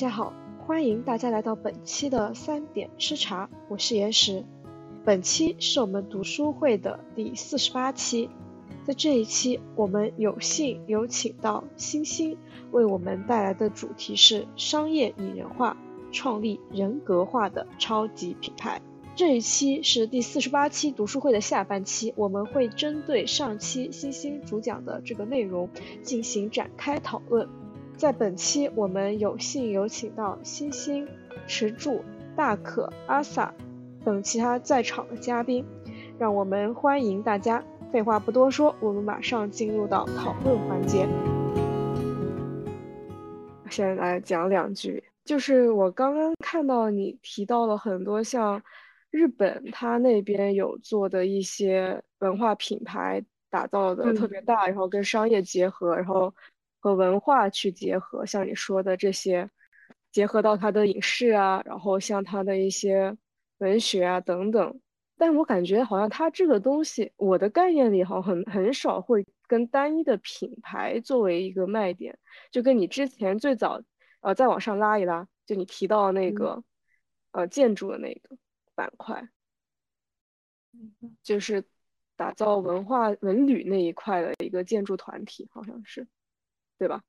大家好，欢迎大家来到本期的三点吃茶，我是岩石。本期是我们读书会的第四十八期，在这一期，我们有幸有请到星星为我们带来的主题是商业拟人化，创立人格化的超级品牌。这一期是第四十八期读书会的下半期，我们会针对上期星星主讲的这个内容进行展开讨论。在本期，我们有幸有请到星星、池柱、大可、阿 sa 等其他在场的嘉宾，让我们欢迎大家。废话不多说，我们马上进入到讨论环节。先来讲两句，就是我刚刚看到你提到了很多像。日本它那边有做的一些文化品牌打造的特别大，然后跟商业结合，然后和文化去结合，像你说的这些，结合到他的影视啊，然后像他的一些文学啊等等。但我感觉好像它这个东西，我的概念里好像很很少会跟单一的品牌作为一个卖点，就跟你之前最早呃再往上拉一拉，就你提到那个呃建筑的那个。板块，就是打造文化文旅那一块的一个建筑团体，好像是，对吧？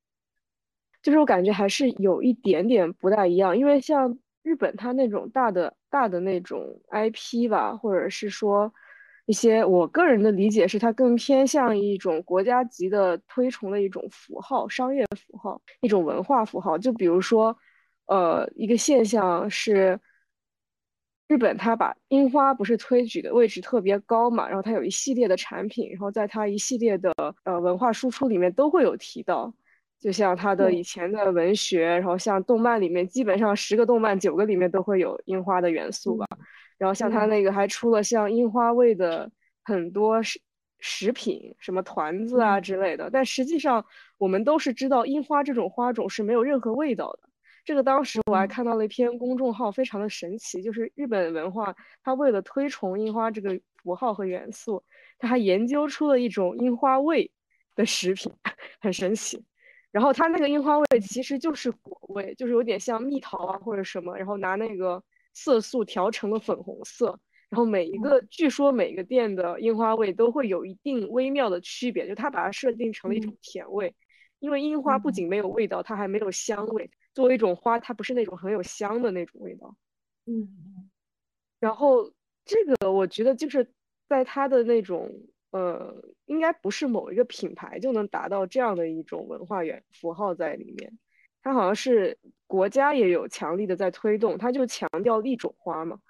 就是我感觉还是有一点点不大一样，因为像日本它那种大的大的那种 IP 吧，或者是说一些我个人的理解是，它更偏向一种国家级的推崇的一种符号、商业符号、一种文化符号。就比如说，呃，一个现象是。日本它把樱花不是推举的位置特别高嘛，然后它有一系列的产品，然后在它一系列的呃文化输出里面都会有提到，就像他的以前的文学，然后像动漫里面基本上十个动漫九个里面都会有樱花的元素吧，然后像他那个还出了像樱花味的很多食食品，什么团子啊之类的，但实际上我们都是知道樱花这种花种是没有任何味道的。这个当时我还看到了一篇公众号，非常的神奇，就是日本文化，它为了推崇樱花这个符号和元素，它还研究出了一种樱花味的食品，很神奇。然后它那个樱花味其实就是果味，就是有点像蜜桃啊或者什么，然后拿那个色素调成了粉红色。然后每一个，据说每个店的樱花味都会有一定微妙的区别，就它把它设定成了一种甜味，因为樱花不仅没有味道，它还没有香味。作为一种花，它不是那种很有香的那种味道，嗯嗯，然后这个我觉得就是在它的那种呃，应该不是某一个品牌就能达到这样的一种文化元符号在里面，它好像是国家也有强力的在推动，它就强调一种花嘛，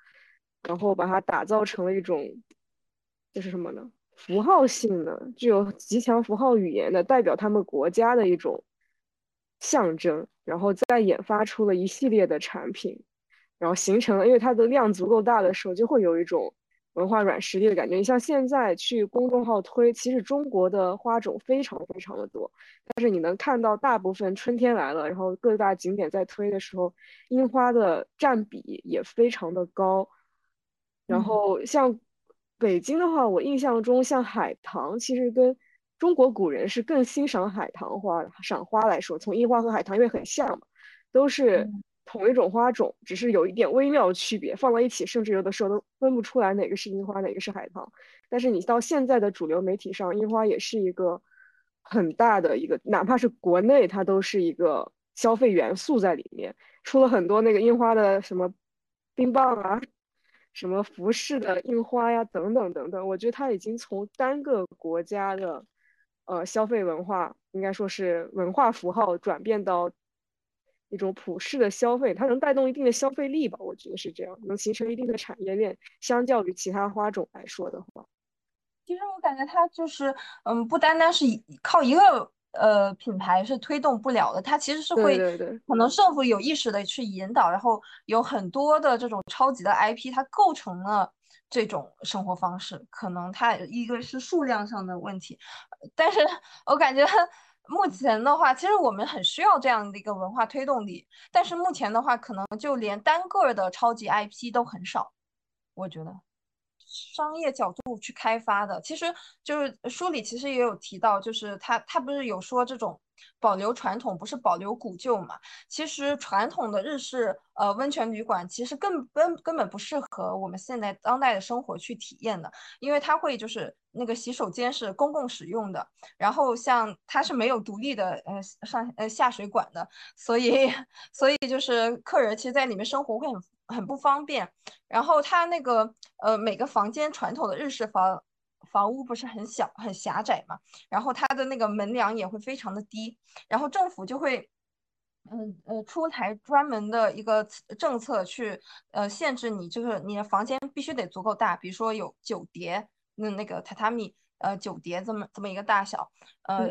然后把它打造成了一种，这是什么呢？符号性的，具有极强符号语言的，代表他们国家的一种。象征，然后再研发出了一系列的产品，然后形成了，因为它的量足够大的时候，就会有一种文化软实力的感觉。你像现在去公众号推，其实中国的花种非常非常的多，但是你能看到大部分春天来了，然后各大景点在推的时候，樱花的占比也非常的高。然后像北京的话，我印象中像海棠，其实跟中国古人是更欣赏海棠花，赏花来说，从樱花和海棠因为很像嘛，都是同一种花种，只是有一点微妙区别，放在一起，甚至有的时候都分不出来哪个是樱花，哪个是海棠。但是你到现在的主流媒体上，樱花也是一个很大的一个，哪怕是国内，它都是一个消费元素在里面，出了很多那个樱花的什么冰棒啊，什么服饰的樱花呀，等等等等。我觉得它已经从单个国家的。呃，消费文化应该说是文化符号转变到一种普世的消费，它能带动一定的消费力吧？我觉得是这样，能形成一定的产业链。相较于其他花种来说的话，其实我感觉它就是，嗯，不单单是靠一个呃品牌是推动不了的，它其实是会可能政府有意识的去引导，然后有很多的这种超级的 IP，它构成了。这种生活方式，可能它一个是数量上的问题，但是我感觉目前的话，其实我们很需要这样的一个文化推动力，但是目前的话，可能就连单个的超级 IP 都很少，我觉得商业角度去开发的，其实就是书里其实也有提到，就是他他不是有说这种保留传统，不是保留古旧嘛？其实传统的日式呃温泉旅馆其实根本根本不适合我们现在当代的生活去体验的，因为它会就是那个洗手间是公共使用的，然后像它是没有独立的呃上呃下水管的，所以所以就是客人其实在里面生活会很很不方便。然后它那个呃每个房间传统的日式房。房屋不是很小很狭窄嘛，然后它的那个门梁也会非常的低，然后政府就会，嗯呃出台专门的一个政策去呃限制你，就是你的房间必须得足够大，比如说有九叠那那个榻榻米呃九叠这么这么一个大小，呃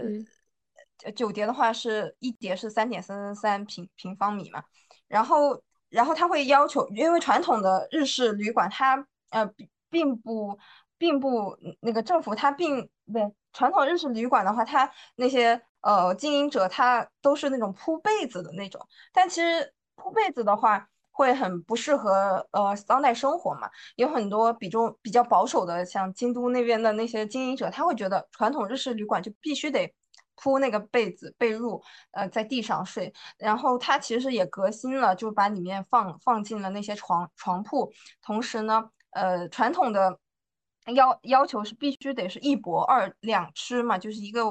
九叠的话是一叠是三点三三三平平方米嘛，然后然后他会要求，因为传统的日式旅馆它呃并不。并不，那个政府它并不对传统日式旅馆的话，它那些呃经营者他都是那种铺被子的那种，但其实铺被子的话会很不适合呃当代生活嘛。有很多比重比较保守的，像京都那边的那些经营者，他会觉得传统日式旅馆就必须得铺那个被子被褥，呃在地上睡。然后他其实也革新了，就把里面放放进了那些床床铺，同时呢，呃传统的。要要求是必须得是一博二两吃嘛，就是一个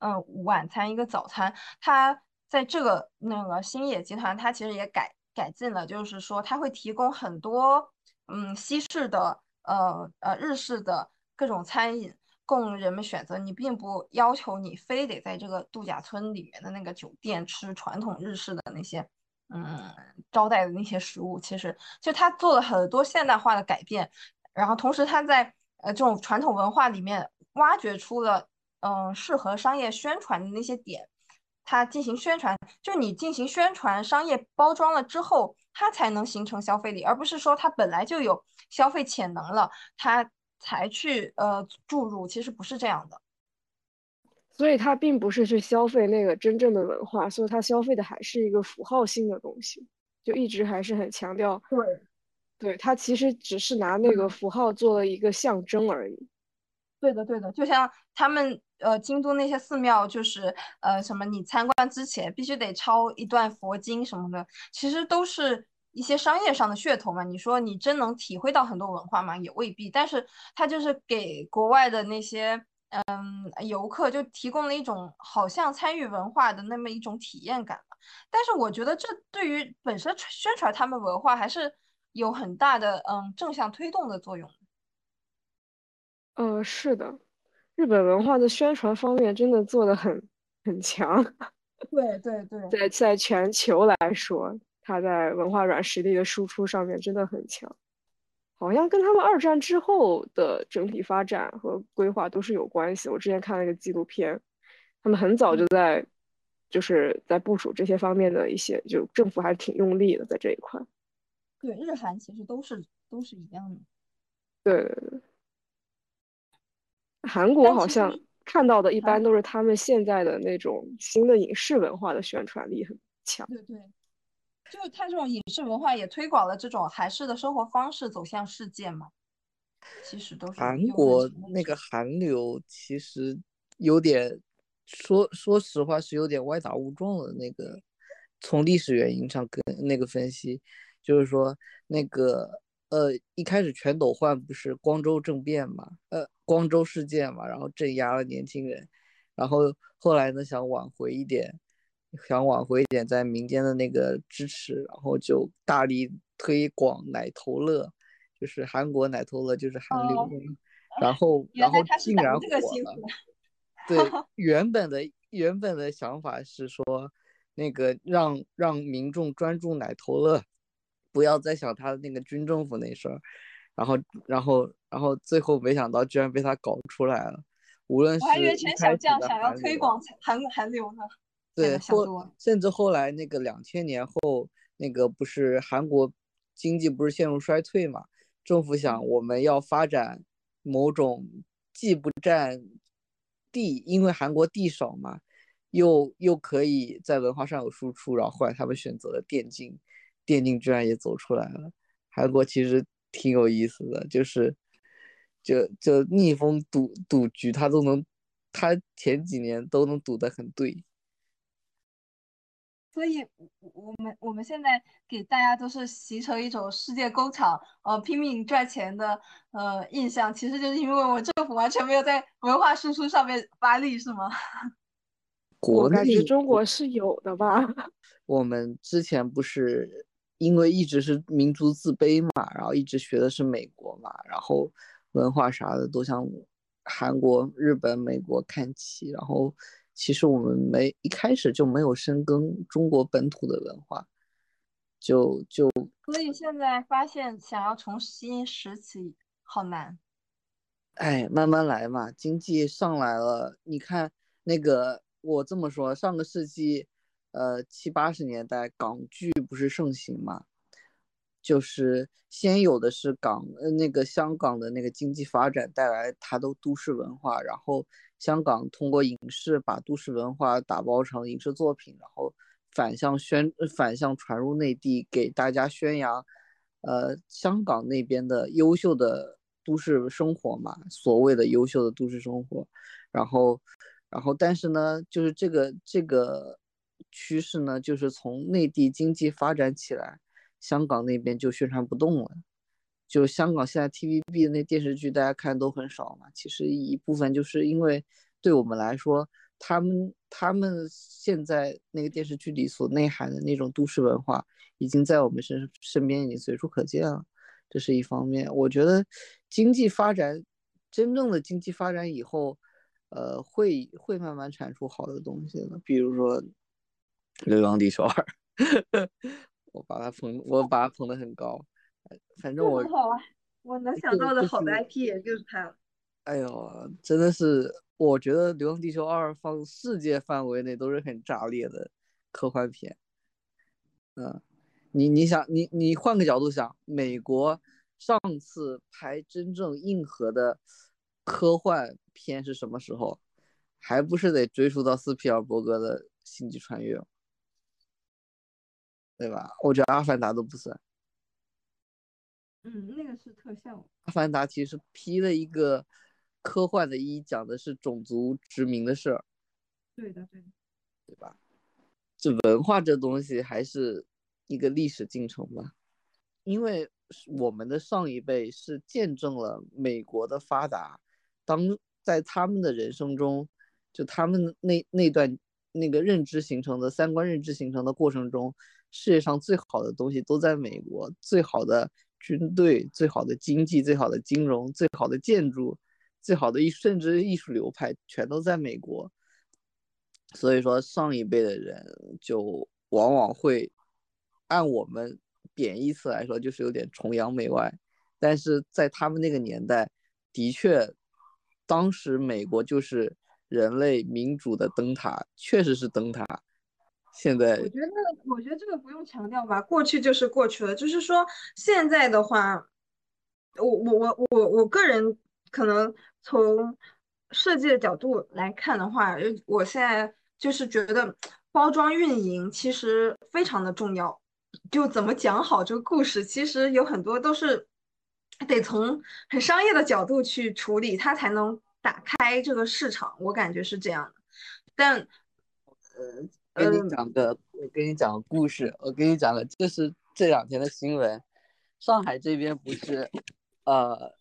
嗯晚餐一个早餐。它在这个那个星野集团，它其实也改改进了，就是说它会提供很多嗯西式的呃呃日式的各种餐饮供人们选择。你并不要求你非得在这个度假村里面的那个酒店吃传统日式的那些嗯招待的那些食物。其实就它做了很多现代化的改变。然后同时，他在呃这种传统文化里面挖掘出了嗯适合商业宣传的那些点，他进行宣传，就你进行宣传、商业包装了之后，它才能形成消费力，而不是说它本来就有消费潜能了，它才去呃注入，其实不是这样的。所以它并不是去消费那个真正的文化，所以它消费的还是一个符号性的东西，就一直还是很强调对。对它其实只是拿那个符号做了一个象征而已。对的，对的，就像他们呃京都那些寺庙，就是呃什么你参观之前必须得抄一段佛经什么的，其实都是一些商业上的噱头嘛。你说你真能体会到很多文化吗？也未必。但是他就是给国外的那些嗯游客就提供了一种好像参与文化的那么一种体验感嘛。但是我觉得这对于本身宣传他们文化还是。有很大的嗯正向推动的作用。呃，是的，日本文化的宣传方面真的做的很很强。对对对，在在全球来说，它在文化软实力的输出上面真的很强。好像跟他们二战之后的整体发展和规划都是有关系。我之前看了一个纪录片，他们很早就在就是在部署这些方面的一些，就政府还挺用力的在这一块。对，日韩其实都是都是一样的。对对对，韩国好像看到的一般都是他们现在的那种新的影视文化的宣传力很强。对对，就他这种影视文化也推广了这种韩式的生活方式走向世界嘛。其实都是韩国那个韩流，其实有点说说实话是有点歪打误撞的那个，从历史原因上跟那个分析。就是说，那个呃，一开始全斗焕不是光州政变嘛，呃，光州事件嘛，然后镇压了年轻人，然后后来呢，想挽回一点，想挽回一点在民间的那个支持，然后就大力推广奶头乐，就是韩国奶头乐，就是韩流，然后然后竟然火了。对，原本的原本的想法是说，那个让让民众专注奶头乐。不要再想他的那个军政府那事儿，然后，然后，然后最后没想到居然被他搞出来了。无论是我还以为全小将想要推广韩韩流呢。对，后甚至后来那个两千年后，那个不是韩国经济不是陷入衰退嘛？政府想我们要发展某种既不占地，因为韩国地少嘛，又又可以在文化上有输出，然后后来他们选择了电竞。电竞居然也走出来了，韩国其实挺有意思的，就是就就逆风赌赌局，他都能，他前几年都能赌得很对。所以，我们我们现在给大家都是形成一种世界工厂，呃，拼命赚钱的呃印象，其实就是因为我们政府完全没有在文化输出上面发力，是吗？国内中国是有的吧？我们之前不是因为一直是民族自卑嘛，然后一直学的是美国嘛，然后文化啥的都向韩国、日本、美国看齐，然后。其实我们没一开始就没有深耕中国本土的文化，就就所以现在发现想要重新拾起好难。哎，慢慢来嘛，经济上来了，你看那个我这么说，上个世纪，呃七八十年代港剧不是盛行嘛？就是先有的是港呃那个香港的那个经济发展带来它的都市文化，然后。香港通过影视把都市文化打包成影视作品，然后反向宣反向传入内地，给大家宣扬，呃，香港那边的优秀的都市生活嘛，所谓的优秀的都市生活。然后，然后，但是呢，就是这个这个趋势呢，就是从内地经济发展起来，香港那边就宣传不动了。就香港现在 TVB 的那电视剧，大家看都很少嘛。其实一部分就是因为对我们来说，他们他们现在那个电视剧里所内涵的那种都市文化，已经在我们身身边已经随处可见了。这是一方面。我觉得经济发展，真正的经济发展以后，呃，会会慢慢产出好的东西的。比如说《流浪地球二》，我把它捧，我把它捧得很高。反正我好啊，我能想到的好的 IP 也就是它了。哎呦，真的是，我觉得《流浪地球二》放世界范围内都是很炸裂的科幻片。嗯，你你想，你你换个角度想，美国上次拍真正硬核的科幻片是什么时候？还不是得追溯到斯皮尔伯格的《星际穿越》，对吧？我觉得《阿凡达》都不算。嗯，那个是特效。《阿凡达》其实披了一个科幻的衣，讲的是种族殖民的事儿。对的，对的，对吧？这文化这东西还是一个历史进程吧。因为我们的上一辈是见证了美国的发达，当在他们的人生中，就他们那那段那个认知形成的三观认知形成的过程中，世界上最好的东西都在美国，最好的。军队最好的经济、最好的金融、最好的建筑、最好的艺，甚至艺术流派，全都在美国。所以说，上一辈的人就往往会按我们贬义词来说，就是有点崇洋媚外。但是在他们那个年代，的确，当时美国就是人类民主的灯塔，确实是灯塔。现在我觉得，我觉得这个不用强调吧，过去就是过去了。就是说，现在的话，我我我我我个人可能从设计的角度来看的话，我现在就是觉得包装运营其实非常的重要。就怎么讲好这个故事，其实有很多都是得从很商业的角度去处理，它才能打开这个市场。我感觉是这样的，但呃。跟你讲个，我跟你讲个故事。我跟你讲个，这是这两天的新闻。上海这边不是，呃，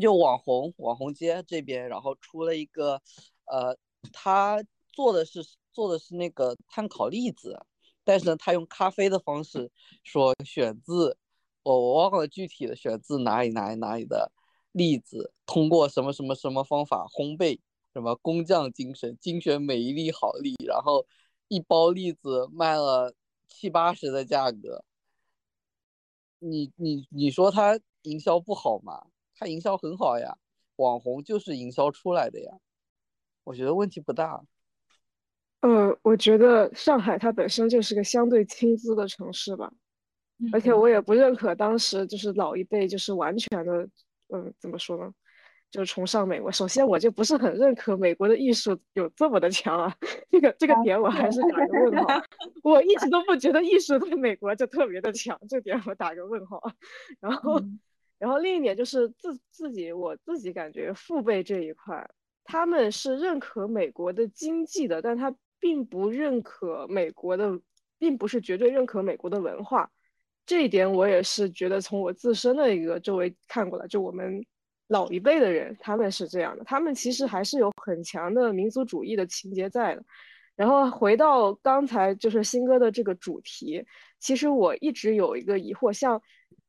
就网红网红街这边，然后出了一个，呃，他做的是做的是那个碳烤栗子，但是呢，他用咖啡的方式说选自，我我忘了具体的选自哪里哪里哪里的栗子，通过什么什么什么方法烘焙，什么工匠精神，精选每一粒好栗，然后。一包栗子卖了七八十的价格，你你你说他营销不好吗？他营销很好呀，网红就是营销出来的呀，我觉得问题不大。呃，我觉得上海它本身就是个相对轻资的城市吧，而且我也不认可当时就是老一辈就是完全的，嗯，怎么说呢？就是崇尚美国，首先我就不是很认可美国的艺术有这么的强啊，这个这个点我还是打个问号。我一直都不觉得艺术在美国就特别的强，这点我打个问号。然后，然后另一点就是自自己我自己感觉父辈这一块，他们是认可美国的经济的，但他并不认可美国的并不是绝对认可美国的文化。这一点我也是觉得从我自身的一个周围看过来，就我们老一辈的人他们是这样的，他们其实还是有很强的民族主义的情节在的。然后回到刚才就是新歌的这个主题，其实我一直有一个疑惑，像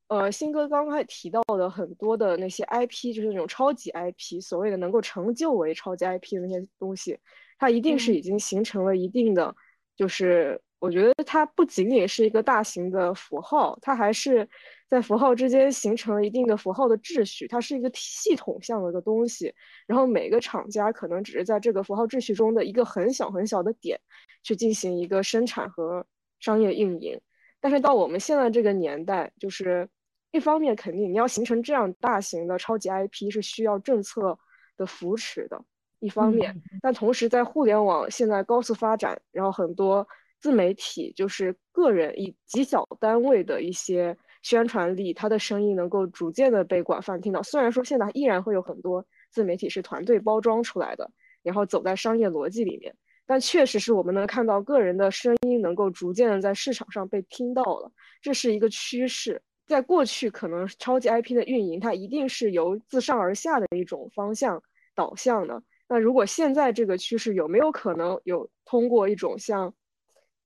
呃新歌刚才提到的很多的那些 IP，就是那种超级 IP，所谓的能够成就为超级 IP 的那些东西，它一定是已经形成了一定的就是。我觉得它不仅仅是一个大型的符号，它还是在符号之间形成了一定的符号的秩序。它是一个系统性的一个东西，然后每个厂家可能只是在这个符号秩序中的一个很小很小的点去进行一个生产和商业运营。但是到我们现在这个年代，就是一方面肯定你要形成这样大型的超级 IP 是需要政策的扶持的一方面，但同时在互联网现在高速发展，然后很多。自媒体就是个人以极小单位的一些宣传力，他的声音能够逐渐的被广泛听到。虽然说现在依然会有很多自媒体是团队包装出来的，然后走在商业逻辑里面，但确实是我们能看到个人的声音能够逐渐的在市场上被听到了，这是一个趋势。在过去，可能超级 IP 的运营，它一定是由自上而下的一种方向导向的。那如果现在这个趋势有没有可能有通过一种像？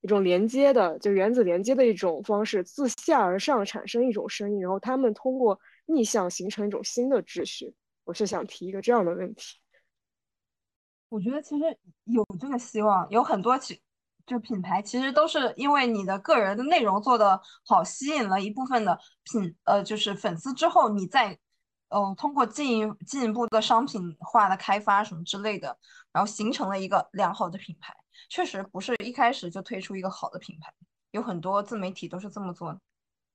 一种连接的，就原子连接的一种方式，自下而上产生一种声音，然后他们通过逆向形成一种新的秩序。我是想提一个这样的问题。我觉得其实有这个希望，有很多其就品牌其实都是因为你的个人的内容做的好，吸引了一部分的品呃就是粉丝之后，你再嗯通过进一进一步的商品化的开发什么之类的，然后形成了一个良好的品牌。确实不是一开始就推出一个好的品牌，有很多自媒体都是这么做的。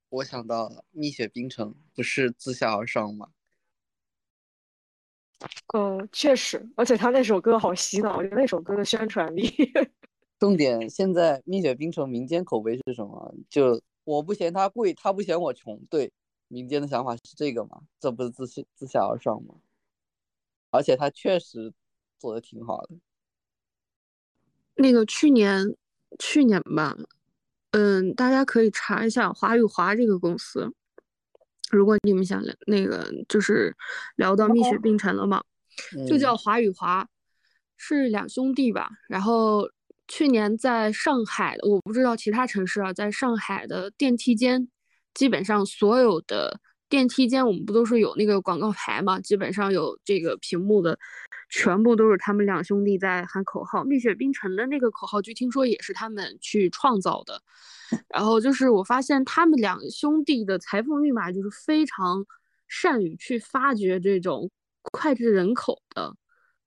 我想到了，蜜雪冰城不是自下而上吗？嗯，确实，而且他那首歌好洗脑，那首歌的宣传力。重点，现在蜜雪冰城民间口碑是什么？就我不嫌它贵，它不嫌我穷。对，民间的想法是这个嘛？这不是自下自下而上吗？而且他确实做的挺好的。那个去年，去年吧，嗯，大家可以查一下华与华这个公司。如果你们想那个，就是聊到蜜雪冰城了嘛，就叫华与华，是两兄弟吧。然后去年在上海，我不知道其他城市啊，在上海的电梯间，基本上所有的。电梯间，我们不都是有那个广告牌嘛？基本上有这个屏幕的，全部都是他们两兄弟在喊口号。蜜雪冰城的那个口号，据听说也是他们去创造的。然后就是我发现他们两兄弟的财富密码就是非常善于去发掘这种脍炙人口的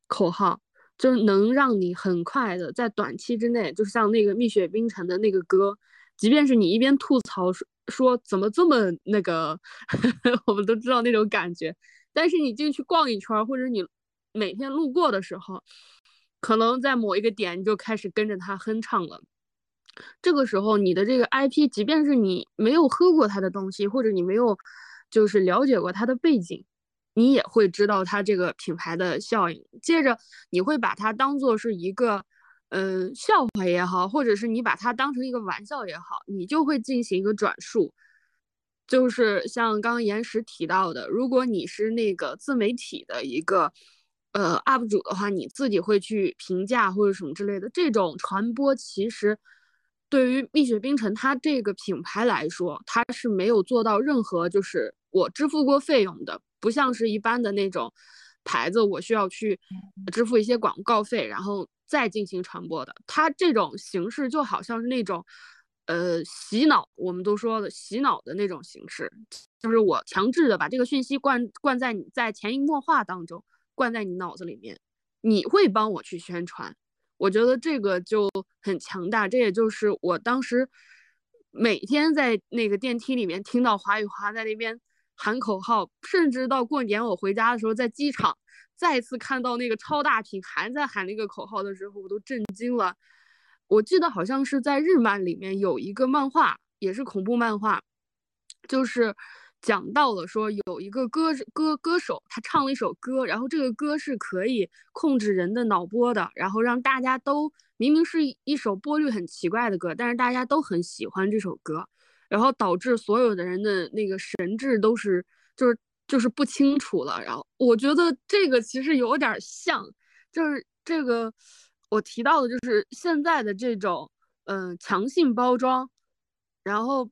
口号，就是能让你很快的在短期之内，就像那个蜜雪冰城的那个歌，即便是你一边吐槽说。说怎么这么那个，我们都知道那种感觉。但是你进去逛一圈，或者你每天路过的时候，可能在某一个点你就开始跟着他哼唱了。这个时候，你的这个 IP，即便是你没有喝过他的东西，或者你没有就是了解过他的背景，你也会知道他这个品牌的效应。接着，你会把它当做是一个。嗯，笑话也好，或者是你把它当成一个玩笑也好，你就会进行一个转述。就是像刚刚岩石提到的，如果你是那个自媒体的一个呃 UP 主的话，你自己会去评价或者什么之类的。这种传播其实对于蜜雪冰城它这个品牌来说，它是没有做到任何就是我支付过费用的，不像是一般的那种牌子，我需要去支付一些广告费，然后。再进行传播的，它这种形式就好像是那种，呃，洗脑，我们都说的洗脑的那种形式，就是我强制的把这个讯息灌灌在你在潜移默化当中，灌在你脑子里面，你会帮我去宣传，我觉得这个就很强大，这也就是我当时每天在那个电梯里面听到华语华在那边喊口号，甚至到过年我回家的时候在机场。再次看到那个超大屏还在喊那个口号的时候，我都震惊了。我记得好像是在日漫里面有一个漫画，也是恐怖漫画，就是讲到了说有一个歌歌歌手，他唱了一首歌，然后这个歌是可以控制人的脑波的，然后让大家都明明是一首波率很奇怪的歌，但是大家都很喜欢这首歌，然后导致所有的人的那个神智都是就是就是不清楚了。然后我觉得这个其实有点像，就是这个我提到的就是现在的这种嗯强性包装，然后。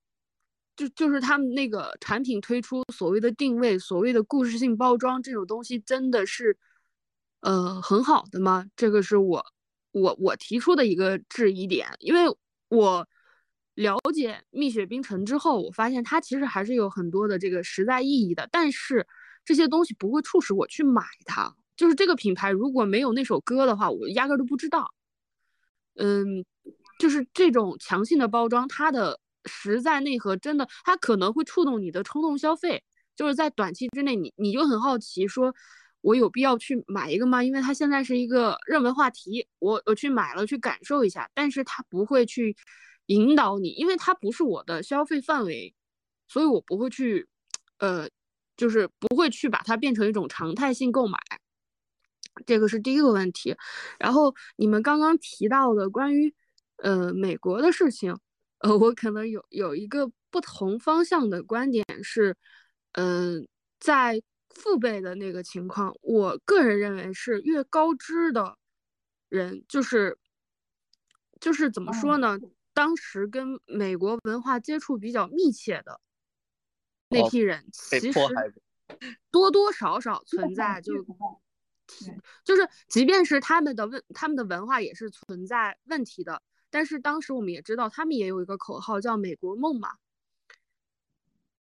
就就是他们那个产品推出所谓的定位，所谓的故事性包装这种东西，真的是，呃，很好的吗？这个是我我我提出的一个质疑点，因为我了解蜜雪冰城之后，我发现它其实还是有很多的这个实在意义的，但是这些东西不会促使我去买它。就是这个品牌如果没有那首歌的话，我压根儿都不知道。嗯，就是这种强性的包装，它的。实在内核真的，它可能会触动你的冲动消费，就是在短期之内，你你就很好奇，说我有必要去买一个吗？因为它现在是一个热门话题，我我去买了去感受一下，但是它不会去引导你，因为它不是我的消费范围，所以我不会去，呃，就是不会去把它变成一种常态性购买，这个是第一个问题。然后你们刚刚提到的关于呃美国的事情。呃，我可能有有一个不同方向的观点是，嗯，在父辈的那个情况，我个人认为是越高知的人，就是就是怎么说呢？当时跟美国文化接触比较密切的那批人，其实多多少少存在就就是，即便是他们的问他们的文化也是存在问题的。但是当时我们也知道，他们也有一个口号叫“美国梦”嘛，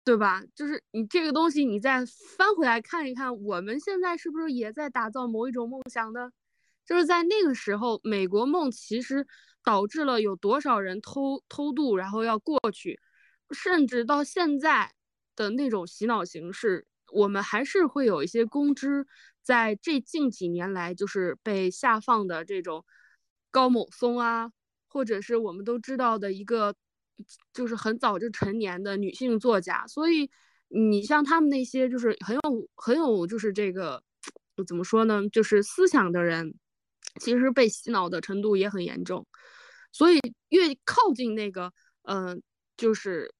对吧？就是你这个东西，你再翻回来看一看，我们现在是不是也在打造某一种梦想呢？就是在那个时候，美国梦其实导致了有多少人偷偷渡，然后要过去，甚至到现在的那种洗脑形式，我们还是会有一些公知在这近几年来就是被下放的这种高某松啊。或者是我们都知道的一个，就是很早就成年的女性作家，所以你像他们那些就是很有很有就是这个怎么说呢，就是思想的人，其实被洗脑的程度也很严重，所以越靠近那个嗯，就是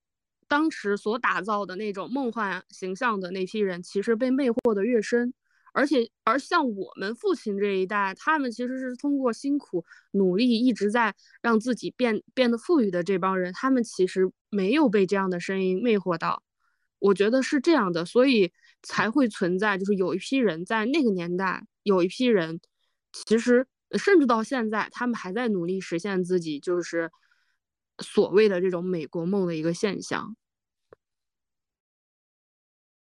当时所打造的那种梦幻形象的那批人，其实被魅惑的越深。而且，而像我们父亲这一代，他们其实是通过辛苦努力，一直在让自己变变得富裕的这帮人，他们其实没有被这样的声音魅惑到。我觉得是这样的，所以才会存在，就是有一批人在那个年代，有一批人，其实甚至到现在，他们还在努力实现自己就是所谓的这种美国梦的一个现象。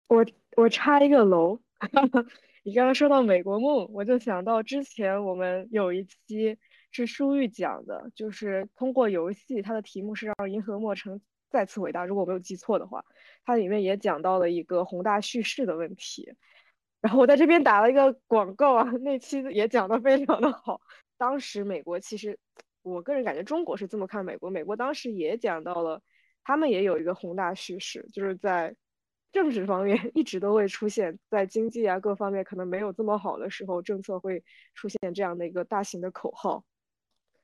我我插一个楼。你刚刚说到美国梦，我就想到之前我们有一期是舒玉讲的，就是通过游戏，它的题目是让银河末城再次伟大。如果我没有记错的话，它里面也讲到了一个宏大叙事的问题。然后我在这边打了一个广告啊，那期也讲的非常的好。当时美国其实，我个人感觉中国是这么看美国，美国当时也讲到了，他们也有一个宏大叙事，就是在。政治方面 一直都会出现在经济啊各方面可能没有这么好的时候，政策会出现这样的一个大型的口号。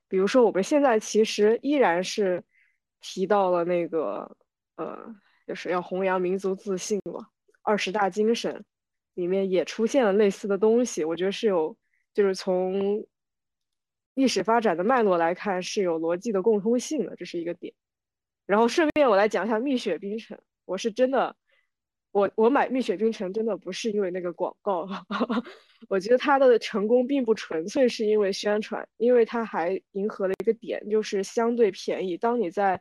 比如说我们现在其实依然是提到了那个呃，就是要弘扬民族自信嘛，二十大精神里面也出现了类似的东西。我觉得是有，就是从历史发展的脉络来看是有逻辑的共通性的，这是一个点。然后顺便我来讲一下蜜雪冰城，我是真的。我我买蜜雪冰城真的不是因为那个广告，我觉得它的成功并不纯粹是因为宣传，因为它还迎合了一个点，就是相对便宜。当你在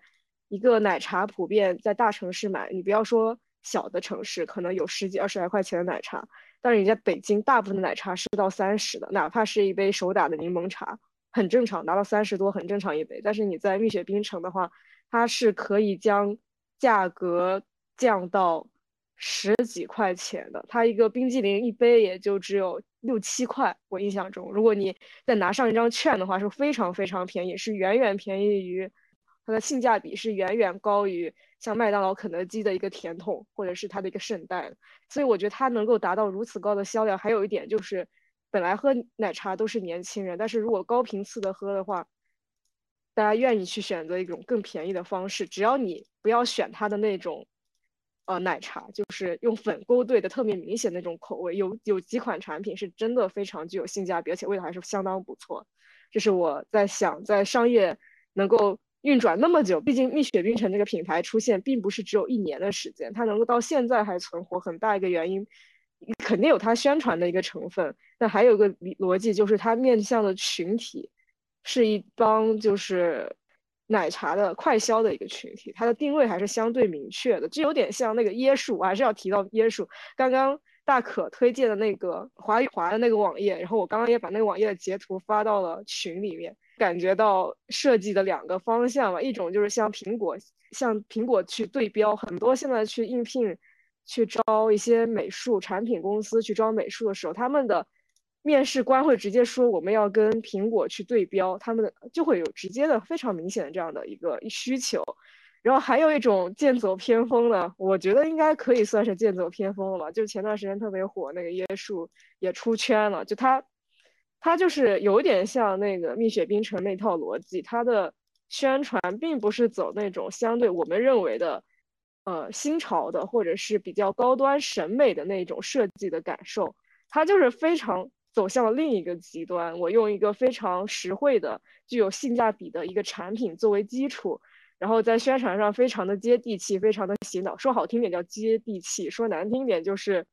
一个奶茶普遍在大城市买，你不要说小的城市，可能有十几二十来块钱的奶茶，但是你在北京大部分的奶茶是到三十的，哪怕是一杯手打的柠檬茶，很正常，达到三十多很正常一杯。但是你在蜜雪冰城的话，它是可以将价格降到。十几块钱的，它一个冰激凌一杯也就只有六七块，我印象中，如果你再拿上一张券的话，是非常非常便宜，是远远便宜于它的性价比是远远高于像麦当劳、肯德基的一个甜筒，或者是它的一个圣代。所以我觉得它能够达到如此高的销量，还有一点就是，本来喝奶茶都是年轻人，但是如果高频次的喝的话，大家愿意去选择一种更便宜的方式，只要你不要选它的那种。呃，奶茶就是用粉勾兑的，特别明显那种口味。有有几款产品是真的非常具有性价比，而且味道还是相当不错。这是我在想，在商业能够运转那么久，毕竟蜜雪冰城这个品牌出现并不是只有一年的时间，它能够到现在还存活，很大一个原因肯定有它宣传的一个成分。那还有一个逻辑就是它面向的群体是一帮就是。奶茶的快消的一个群体，它的定位还是相对明确的，这有点像那个椰树，我还是要提到椰树。刚刚大可推荐的那个华与华的那个网页，然后我刚刚也把那个网页的截图发到了群里面，感觉到设计的两个方向吧，一种就是像苹果，像苹果去对标，很多现在去应聘，去招一些美术产品公司去招美术的时候，他们的。面试官会直接说我们要跟苹果去对标，他们的就会有直接的非常明显的这样的一个需求。然后还有一种剑走偏锋的，我觉得应该可以算是剑走偏锋了吧。就前段时间特别火那个椰树也出圈了，就它，它就是有点像那个蜜雪冰城那套逻辑，它的宣传并不是走那种相对我们认为的，呃新潮的或者是比较高端审美的那种设计的感受，它就是非常。走向了另一个极端。我用一个非常实惠的、具有性价比的一个产品作为基础，然后在宣传上非常的接地气，非常的洗脑。说好听点叫接地气，说难听点就是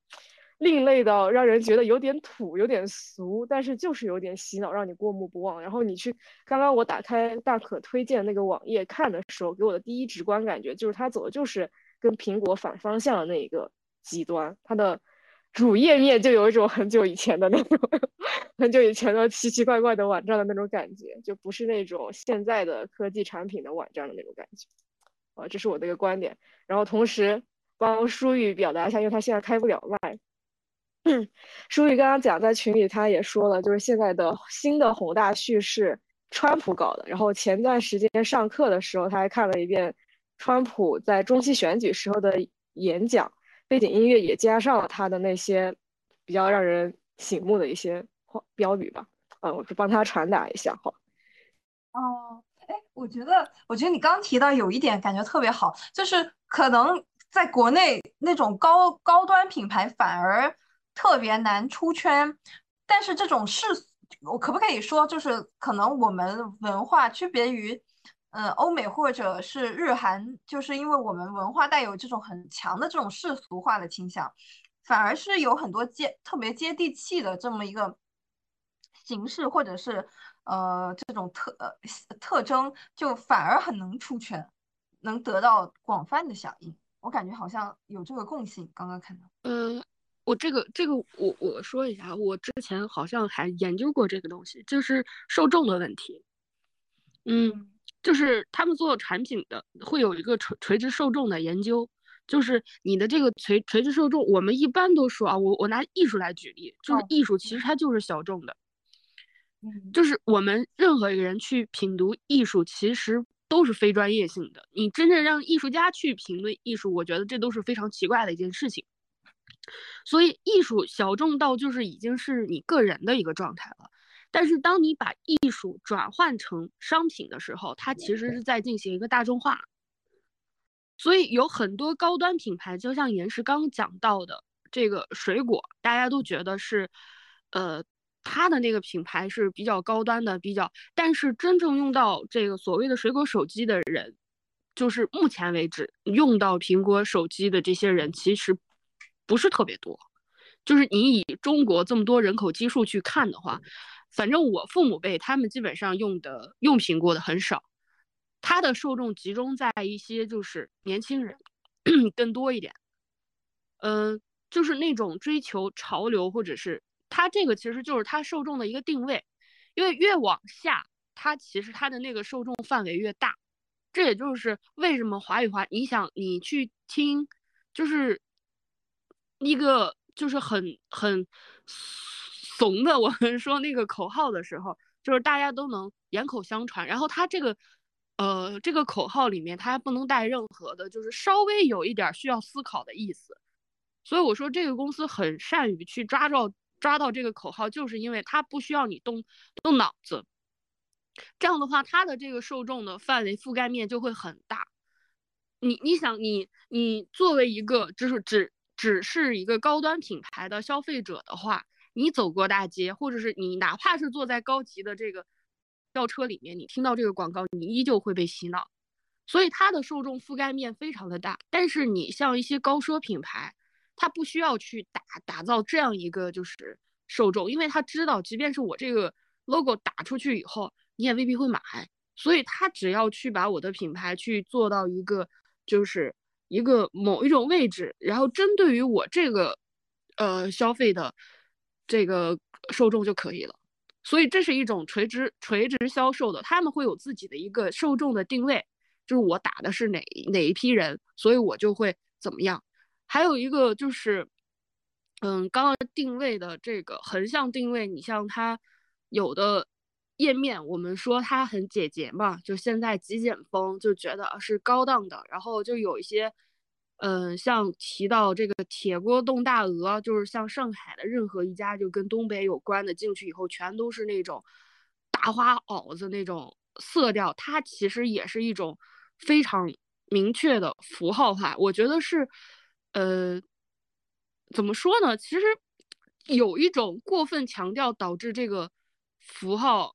另类到让人觉得有点土、有点俗，但是就是有点洗脑，让你过目不忘。然后你去刚刚我打开大可推荐那个网页看的时候，给我的第一直观感觉就是它走的就是跟苹果反方向的那一个极端，它的。主页面就有一种很久以前的那种，很久以前的奇奇怪怪的网站的那种感觉，就不是那种现在的科技产品的网站的那种感觉。啊，这是我的一个观点。然后同时帮舒玉表达一下，因为他现在开不了麦。舒玉刚刚讲在群里，他也说了，就是现在的新的宏大叙事，川普搞的。然后前段时间上课的时候，他还看了一遍川普在中期选举时候的演讲。背景音乐也加上了他的那些比较让人醒目的一些标语吧，嗯，我就帮他传达一下哈。哦，哎，我觉得，我觉得你刚提到有一点感觉特别好，就是可能在国内那种高高端品牌反而特别难出圈，但是这种世俗，我可不可以说，就是可能我们文化区别于。嗯，欧美或者是日韩，就是因为我们文化带有这种很强的这种世俗化的倾向，反而是有很多接特别接地气的这么一个形式，或者是呃这种特呃特征，就反而很能出圈，能得到广泛的响应。我感觉好像有这个共性。刚刚看到，嗯，我这个这个我我说一下，我之前好像还研究过这个东西，就是受众的问题。嗯。就是他们做产品的会有一个垂垂直受众的研究，就是你的这个垂垂直受众，我们一般都说啊，我我拿艺术来举例，就是艺术其实它就是小众的，就是我们任何一个人去品读艺术，其实都是非专业性的。你真正让艺术家去评论艺术，我觉得这都是非常奇怪的一件事情。所以艺术小众到就是已经是你个人的一个状态了。但是，当你把艺术转换成商品的时候，它其实是在进行一个大众化。所以，有很多高端品牌，就像岩石刚讲到的这个水果，大家都觉得是，呃，它的那个品牌是比较高端的，比较。但是，真正用到这个所谓的水果手机的人，就是目前为止用到苹果手机的这些人，其实不是特别多。就是你以中国这么多人口基数去看的话。反正我父母辈他们基本上用的用苹果的很少，它的受众集中在一些就是年轻人 更多一点，嗯，就是那种追求潮流或者是它这个其实就是它受众的一个定位，因为越往下它其实它的那个受众范围越大，这也就是为什么华语华你想你去听就是一个就是很很。怂的，我们说那个口号的时候，就是大家都能言口相传。然后他这个呃，这个口号里面它还不能带任何的，就是稍微有一点需要思考的意思。所以我说这个公司很善于去抓到抓到这个口号，就是因为它不需要你动动脑子。这样的话，它的这个受众的范围覆盖面就会很大。你你想，你你作为一个就是只只是一个高端品牌的消费者的话，你走过大街，或者是你哪怕是坐在高级的这个。轿车里面，你听到这个广告，你依旧会被洗脑，所以它的受众覆盖面非常的大。但是你像一些高奢品牌，它不需要去打打造这样一个就是受众，因为他知道，即便是我这个 logo 打出去以后，你也未必会买，所以他只要去把我的品牌去做到一个就是一个某一种位置，然后针对于我这个呃消费的这个受众就可以了。所以这是一种垂直垂直销售的，他们会有自己的一个受众的定位，就是我打的是哪哪一批人，所以我就会怎么样。还有一个就是，嗯，刚刚定位的这个横向定位，你像它有的页面，我们说它很简洁嘛，就现在极简风就觉得是高档的，然后就有一些。嗯，像提到这个铁锅炖大鹅，就是像上海的任何一家就跟东北有关的，进去以后全都是那种大花袄子那种色调，它其实也是一种非常明确的符号化。我觉得是，呃，怎么说呢？其实有一种过分强调，导致这个符号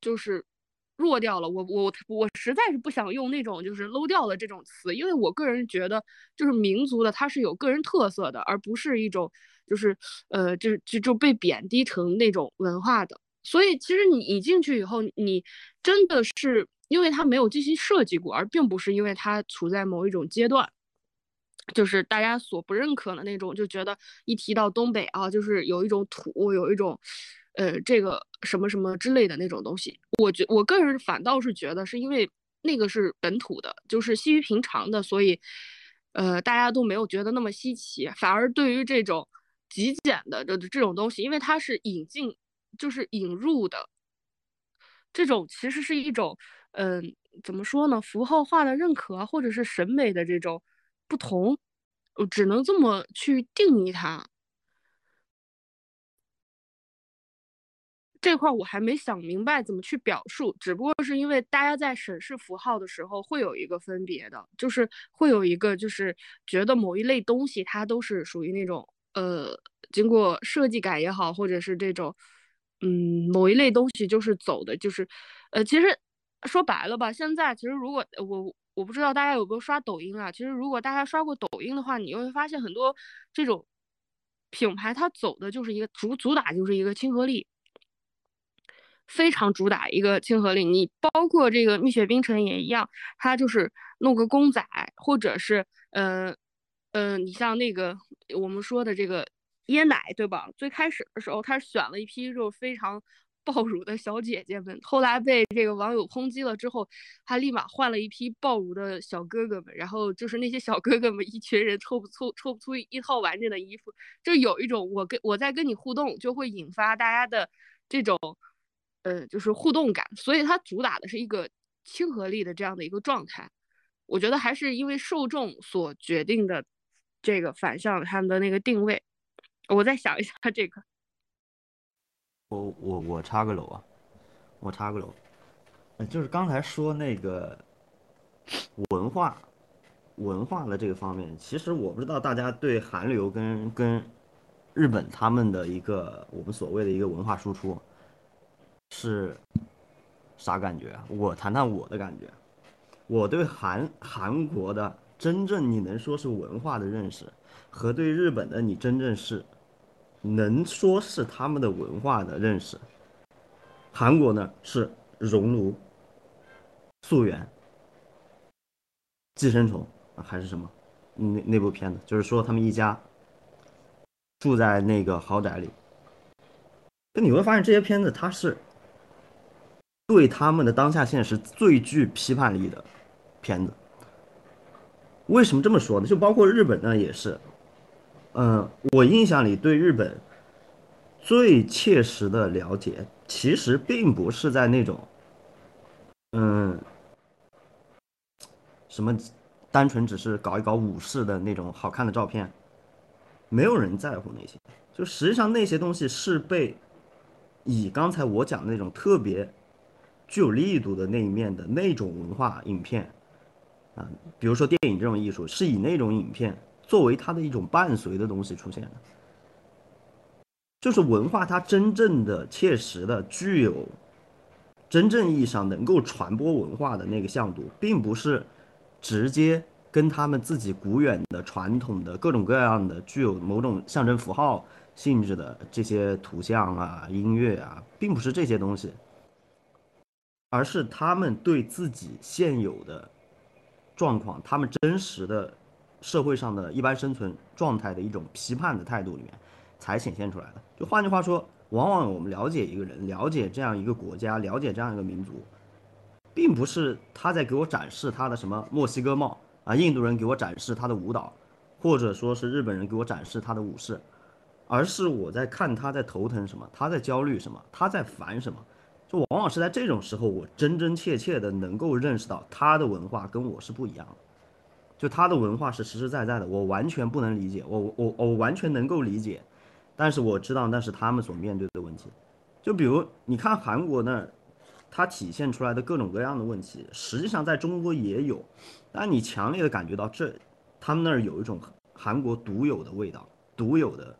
就是。弱掉了，我我我实在是不想用那种就是 low 掉的这种词，因为我个人觉得就是民族的它是有个人特色的，而不是一种就是呃就就就被贬低成那种文化的。所以其实你你进去以后，你真的是因为它没有进行设计过，而并不是因为它处在某一种阶段，就是大家所不认可的那种，就觉得一提到东北啊，就是有一种土，有一种。呃，这个什么什么之类的那种东西，我觉我个人反倒是觉得是因为那个是本土的，就是稀于平常的，所以，呃，大家都没有觉得那么稀奇，反而对于这种极简的这这种东西，因为它是引进，就是引入的，这种其实是一种，嗯，怎么说呢，符号化的认可或者是审美的这种不同，我只能这么去定义它。这块我还没想明白怎么去表述，只不过是因为大家在审视符号的时候会有一个分别的，就是会有一个就是觉得某一类东西它都是属于那种呃经过设计感也好，或者是这种嗯某一类东西就是走的就是呃其实说白了吧，现在其实如果我我不知道大家有没有刷抖音啊，其实如果大家刷过抖音的话，你会发现很多这种品牌它走的就是一个主主打就是一个亲和力。非常主打一个亲和力，你包括这个蜜雪冰城也一样，它就是弄个公仔，或者是，呃，呃，你像那个我们说的这个椰奶，对吧？最开始的时候，他选了一批就非常 爆乳的小姐姐们，后来被这个网友抨击了之后，他立马换了一批爆乳的小哥哥们，然后就是那些小哥哥们一群人抽不出抽不出一套完整的衣服，就有一种我跟我在跟你互动，就会引发大家的这种。呃，就是互动感，所以它主打的是一个亲和力的这样的一个状态。我觉得还是因为受众所决定的这个反向他们的那个定位。我再想一下这个。我我我插个楼啊，我插个楼，就是刚才说那个文化文化的这个方面，其实我不知道大家对韩流跟跟日本他们的一个我们所谓的一个文化输出。是啥感觉啊？我谈谈我的感觉。我对韩韩国的真正你能说是文化的认识，和对日本的你真正是能说是他们的文化的认识。韩国呢是熔炉、溯源、寄生虫还是什么？那那部片子就是说他们一家住在那个豪宅里。那你会发现这些片子它是。对他们的当下现实最具批判力的片子，为什么这么说呢？就包括日本呢，也是。嗯，我印象里对日本最切实的了解，其实并不是在那种，嗯，什么单纯只是搞一搞武士的那种好看的照片，没有人在乎那些。就实际上那些东西是被以刚才我讲的那种特别具有力度的那一面的那种文化影片啊，比如说电影这种艺术，是以那种影片作为它的一种伴随的东西出现的。就是文化，它真正的、切实的、具有真正意义上能够传播文化的那个向度，并不是直接跟他们自己古远的、传统的各种各样的、具有某种象征符号性质的这些图像啊、音乐啊，并不是这些东西，而是他们对自己现有的状况、他们真实的社会上的一般生存状态的一种批判的态度里面。才显现出来的。就换句话说，往往我们了解一个人，了解这样一个国家，了解这样一个民族，并不是他在给我展示他的什么墨西哥帽啊，印度人给我展示他的舞蹈，或者说是日本人给我展示他的武士，而是我在看他在头疼什么，他在焦虑什么，他在烦什么。就往往是在这种时候，我真真切切的能够认识到他的文化跟我是不一样的。就他的文化是实实在在的，我完全不能理解，我我我完全能够理解。但是我知道那是他们所面对的问题，就比如你看韩国那儿，它体现出来的各种各样的问题，实际上在中国也有，但你强烈的感觉到这，他们那儿有一种韩国独有的味道，独有的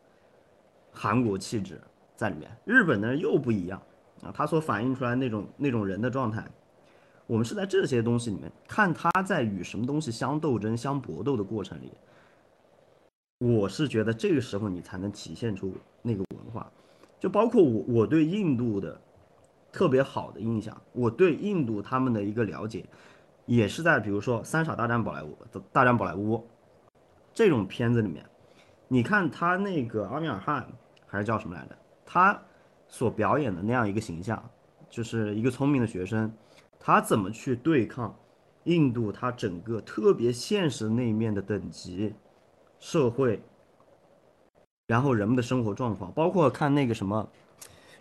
韩国气质在里面。日本呢又不一样啊，它所反映出来那种那种人的状态，我们是在这些东西里面看他在与什么东西相斗争、相搏斗的过程里。我是觉得这个时候你才能体现出那个文化，就包括我我对印度的特别好的印象，我对印度他们的一个了解，也是在比如说《三傻大战宝莱坞》《大战宝莱坞》这种片子里面，你看他那个阿米尔汗还是叫什么来着，他所表演的那样一个形象，就是一个聪明的学生，他怎么去对抗印度他整个特别现实那一面的等级。社会，然后人们的生活状况，包括看那个什么，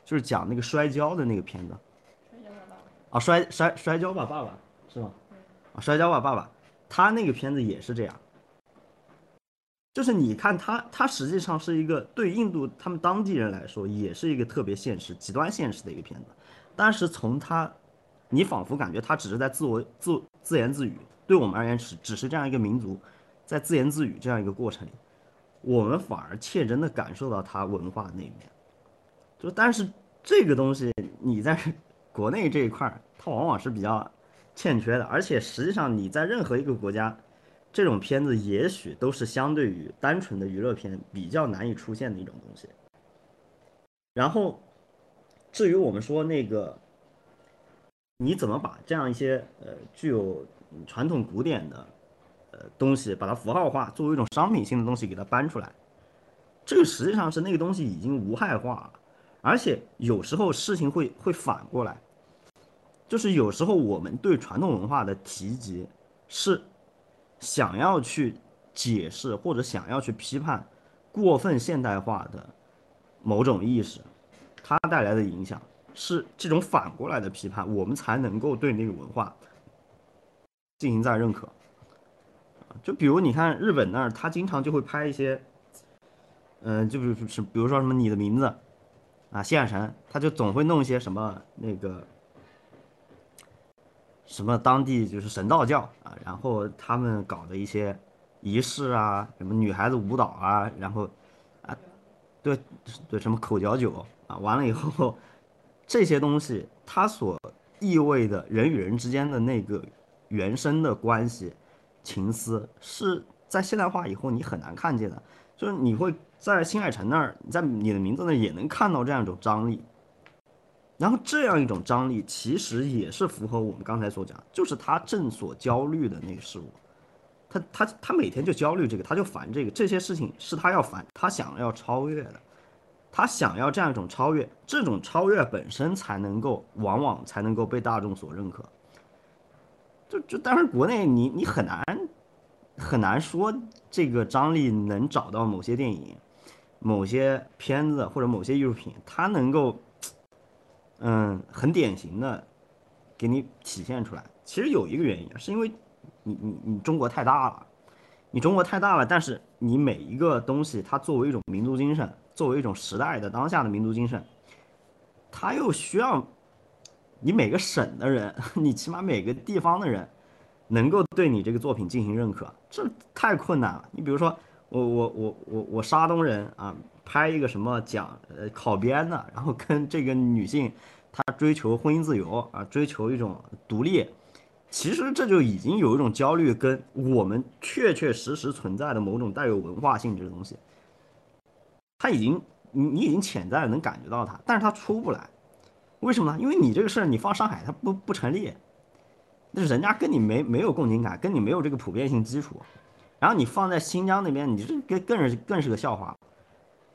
就是讲那个摔跤的那个片子。啊，摔摔摔跤吧，爸爸是吗？啊，摔跤吧，爸爸，他那个片子也是这样。就是你看他，他实际上是一个对印度他们当地人来说，也是一个特别现实、极端现实的一个片子。但是从他，你仿佛感觉他只是在自我自自言自语。对我们而言，只只是这样一个民族。在自言自语这样一个过程里，我们反而切真的感受到他文化那一面。就但是这个东西你在国内这一块，它往往是比较欠缺的。而且实际上你在任何一个国家，这种片子也许都是相对于单纯的娱乐片比较难以出现的一种东西。然后至于我们说那个，你怎么把这样一些呃具有传统古典的呃。东西把它符号化，作为一种商品性的东西给它搬出来，这个实际上是那个东西已经无害化了，而且有时候事情会会反过来，就是有时候我们对传统文化的提及是想要去解释或者想要去批判过分现代化的某种意识，它带来的影响是这种反过来的批判，我们才能够对那个文化进行再认可。就比如你看日本那儿，他经常就会拍一些，嗯，就比如是比如说什么你的名字，啊，新海诚，他就总会弄一些什么那个，什么当地就是神道教啊，然后他们搞的一些仪式啊，什么女孩子舞蹈啊，然后啊，对对，什么口嚼酒啊，完了以后，这些东西它所意味的人与人之间的那个原生的关系。情思是在现代化以后你很难看见的，就是你会在新海诚那儿，在你的名字那也能看到这样一种张力，然后这样一种张力其实也是符合我们刚才所讲，就是他正所焦虑的那个事物，他他他每天就焦虑这个，他就烦这个，这些事情是他要烦，他想要超越的，他想要这样一种超越，这种超越本身才能够往往才能够被大众所认可。就就，当然国内你你很难很难说这个张力能找到某些电影、某些片子或者某些艺术品，它能够嗯很典型的给你体现出来。其实有一个原因，是因为你你你中国太大了，你中国太大了，但是你每一个东西，它作为一种民族精神，作为一种时代的当下的民族精神，它又需要你每个省的人，你起码每个地方的人，能够对你这个作品进行认可，这太困难了。你比如说我我我我我山东人啊，拍一个什么讲呃考编的，然后跟这个女性。他追求婚姻自由啊，追求一种独立，其实这就已经有一种焦虑，跟我们确确实实存在的某种带有文化性质的东西，他已经你你已经潜在能感觉到它，但是他出不来，为什么呢？因为你这个事儿你放上海它不不成立，那人家跟你没没有共情感，跟你没有这个普遍性基础，然后你放在新疆那边，你这更更是更是个笑话，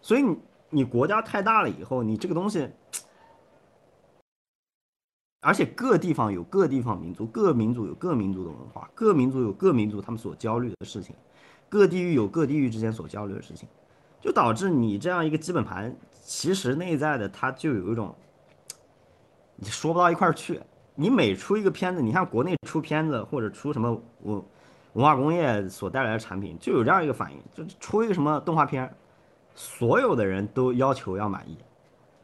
所以你你国家太大了以后，你这个东西。而且各地方有各地方民族，各民族有各民族的文化，各民族有各民族他们所焦虑的事情，各地域有各地域之间所焦虑的事情，就导致你这样一个基本盘，其实内在的它就有一种，你说不到一块儿去。你每出一个片子，你看国内出片子或者出什么文文化工业所带来的产品，就有这样一个反应，就出一个什么动画片，所有的人都要求要满意，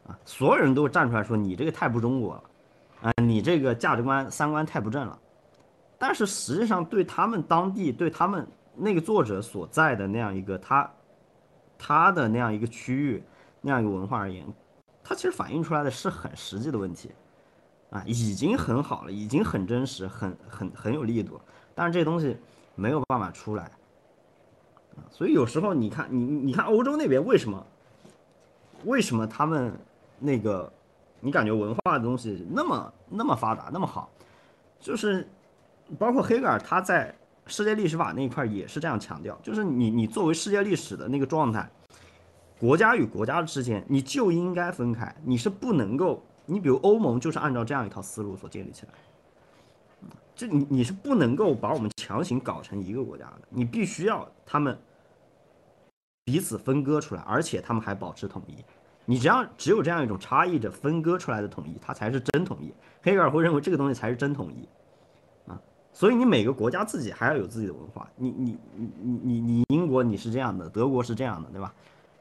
啊，所有人都站出来说你这个太不中国了。啊，你这个价值观、三观太不正了。但是实际上，对他们当地、对他们那个作者所在的那样一个他、他的那样一个区域、那样一个文化而言，它其实反映出来的是很实际的问题。啊，已经很好了，已经很真实、很很很有力度。但是这东西没有办法出来。所以有时候你看，你你看欧洲那边为什么？为什么他们那个？你感觉文化的东西那么那么发达那么好，就是包括黑格尔他在世界历史法那一块也是这样强调，就是你你作为世界历史的那个状态，国家与国家之间你就应该分开，你是不能够，你比如欧盟就是按照这样一套思路所建立起来，这你你是不能够把我们强行搞成一个国家的，你必须要他们彼此分割出来，而且他们还保持统一。你只要只有这样一种差异着分割出来的统一，它才是真统一。黑格尔会认为这个东西才是真统一，啊，所以你每个国家自己还要有自己的文化。你你你你你你英国你是这样的，德国是这样的，对吧？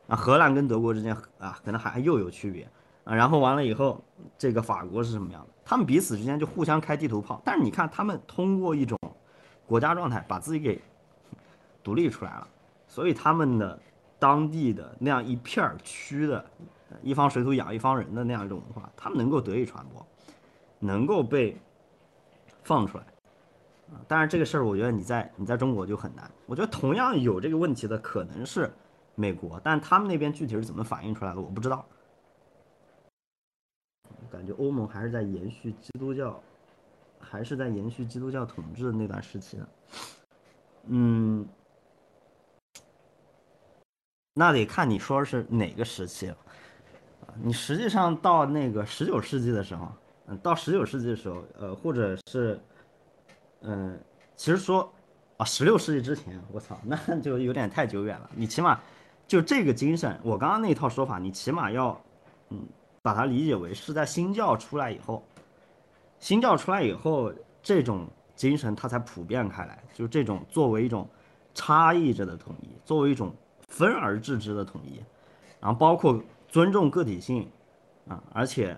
啊，荷兰跟德国之间啊可能还又有区别啊。然后完了以后，这个法国是什么样的？他们彼此之间就互相开地图炮。但是你看他们通过一种国家状态把自己给独立出来了，所以他们的当地的那样一片区的。一方水土养一方人的那样一种文化，他们能够得以传播，能够被放出来，啊！但是这个事儿，我觉得你在你在中国就很难。我觉得同样有这个问题的可能是美国，但他们那边具体是怎么反映出来的，我不知道。感觉欧盟还是在延续基督教，还是在延续基督教统治的那段时期呢。嗯，那得看你说是哪个时期了。你实际上到那个十九世纪的时候，嗯，到十九世纪的时候，呃，或者是，嗯，其实说啊，十六世纪之前，我操，那 就有点太久远了。你起码就这个精神，我刚刚那套说法，你起码要，嗯，把它理解为是在新教出来以后，新教出来以后，这种精神它才普遍开来，就这种作为一种差异着的统一，作为一种分而治之的统一，然后包括。尊重个体性，啊，而且，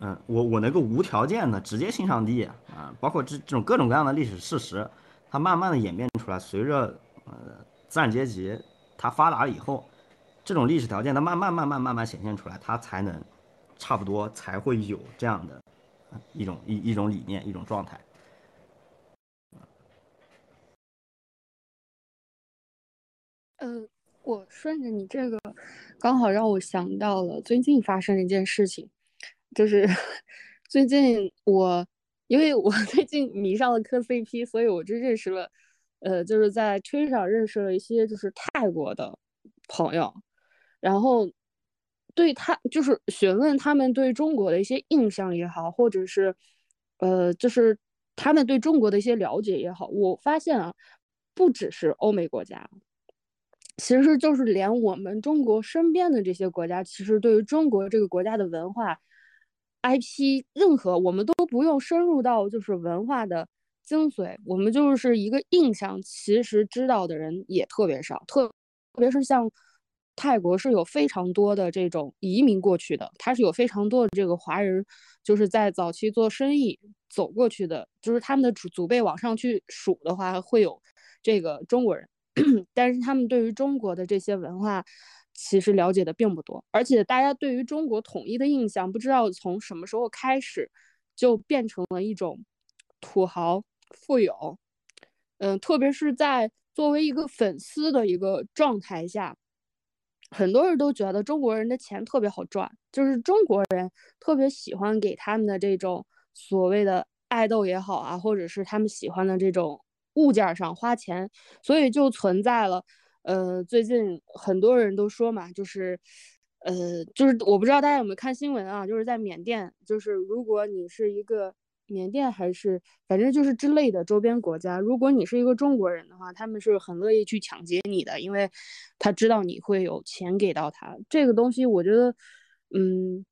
嗯，我我能够无条件的直接信上帝啊，包括这这种各种各样的历史事实，它慢慢的演变出来，随着呃资产阶级它发达了以后，这种历史条件它慢慢慢慢慢慢显现出来，它才能差不多才会有这样的一种一一种理念一种状态，嗯。我顺着你这个，刚好让我想到了最近发生的一件事情，就是 最近我因为我 最近迷上了磕 CP，所以我就认识了，呃，就是在推上认识了一些就是泰国的朋友，然后对他就是询问他们对中国的一些印象也好，或者是呃，就是他们对中国的一些了解也好，我发现啊，不只是欧美国家。其实就是连我们中国身边的这些国家，其实对于中国这个国家的文化、IP，任何我们都不用深入到就是文化的精髓，我们就是一个印象，其实知道的人也特别少，特特别是像泰国是有非常多的这种移民过去的，它是有非常多的这个华人，就是在早期做生意走过去的，就是他们的祖祖辈往上去数的话，会有这个中国人，但是他们对于中国的这些文化。其实了解的并不多，而且大家对于中国统一的印象，不知道从什么时候开始，就变成了一种土豪富有。嗯，特别是在作为一个粉丝的一个状态下，很多人都觉得中国人的钱特别好赚，就是中国人特别喜欢给他们的这种所谓的爱豆也好啊，或者是他们喜欢的这种物件上花钱，所以就存在了。呃，最近很多人都说嘛，就是，呃，就是我不知道大家有没有看新闻啊，就是在缅甸，就是如果你是一个缅甸还是反正就是之类的周边国家，如果你是一个中国人的话，他们是很乐意去抢劫你的，因为他知道你会有钱给到他。这个东西我觉得，嗯，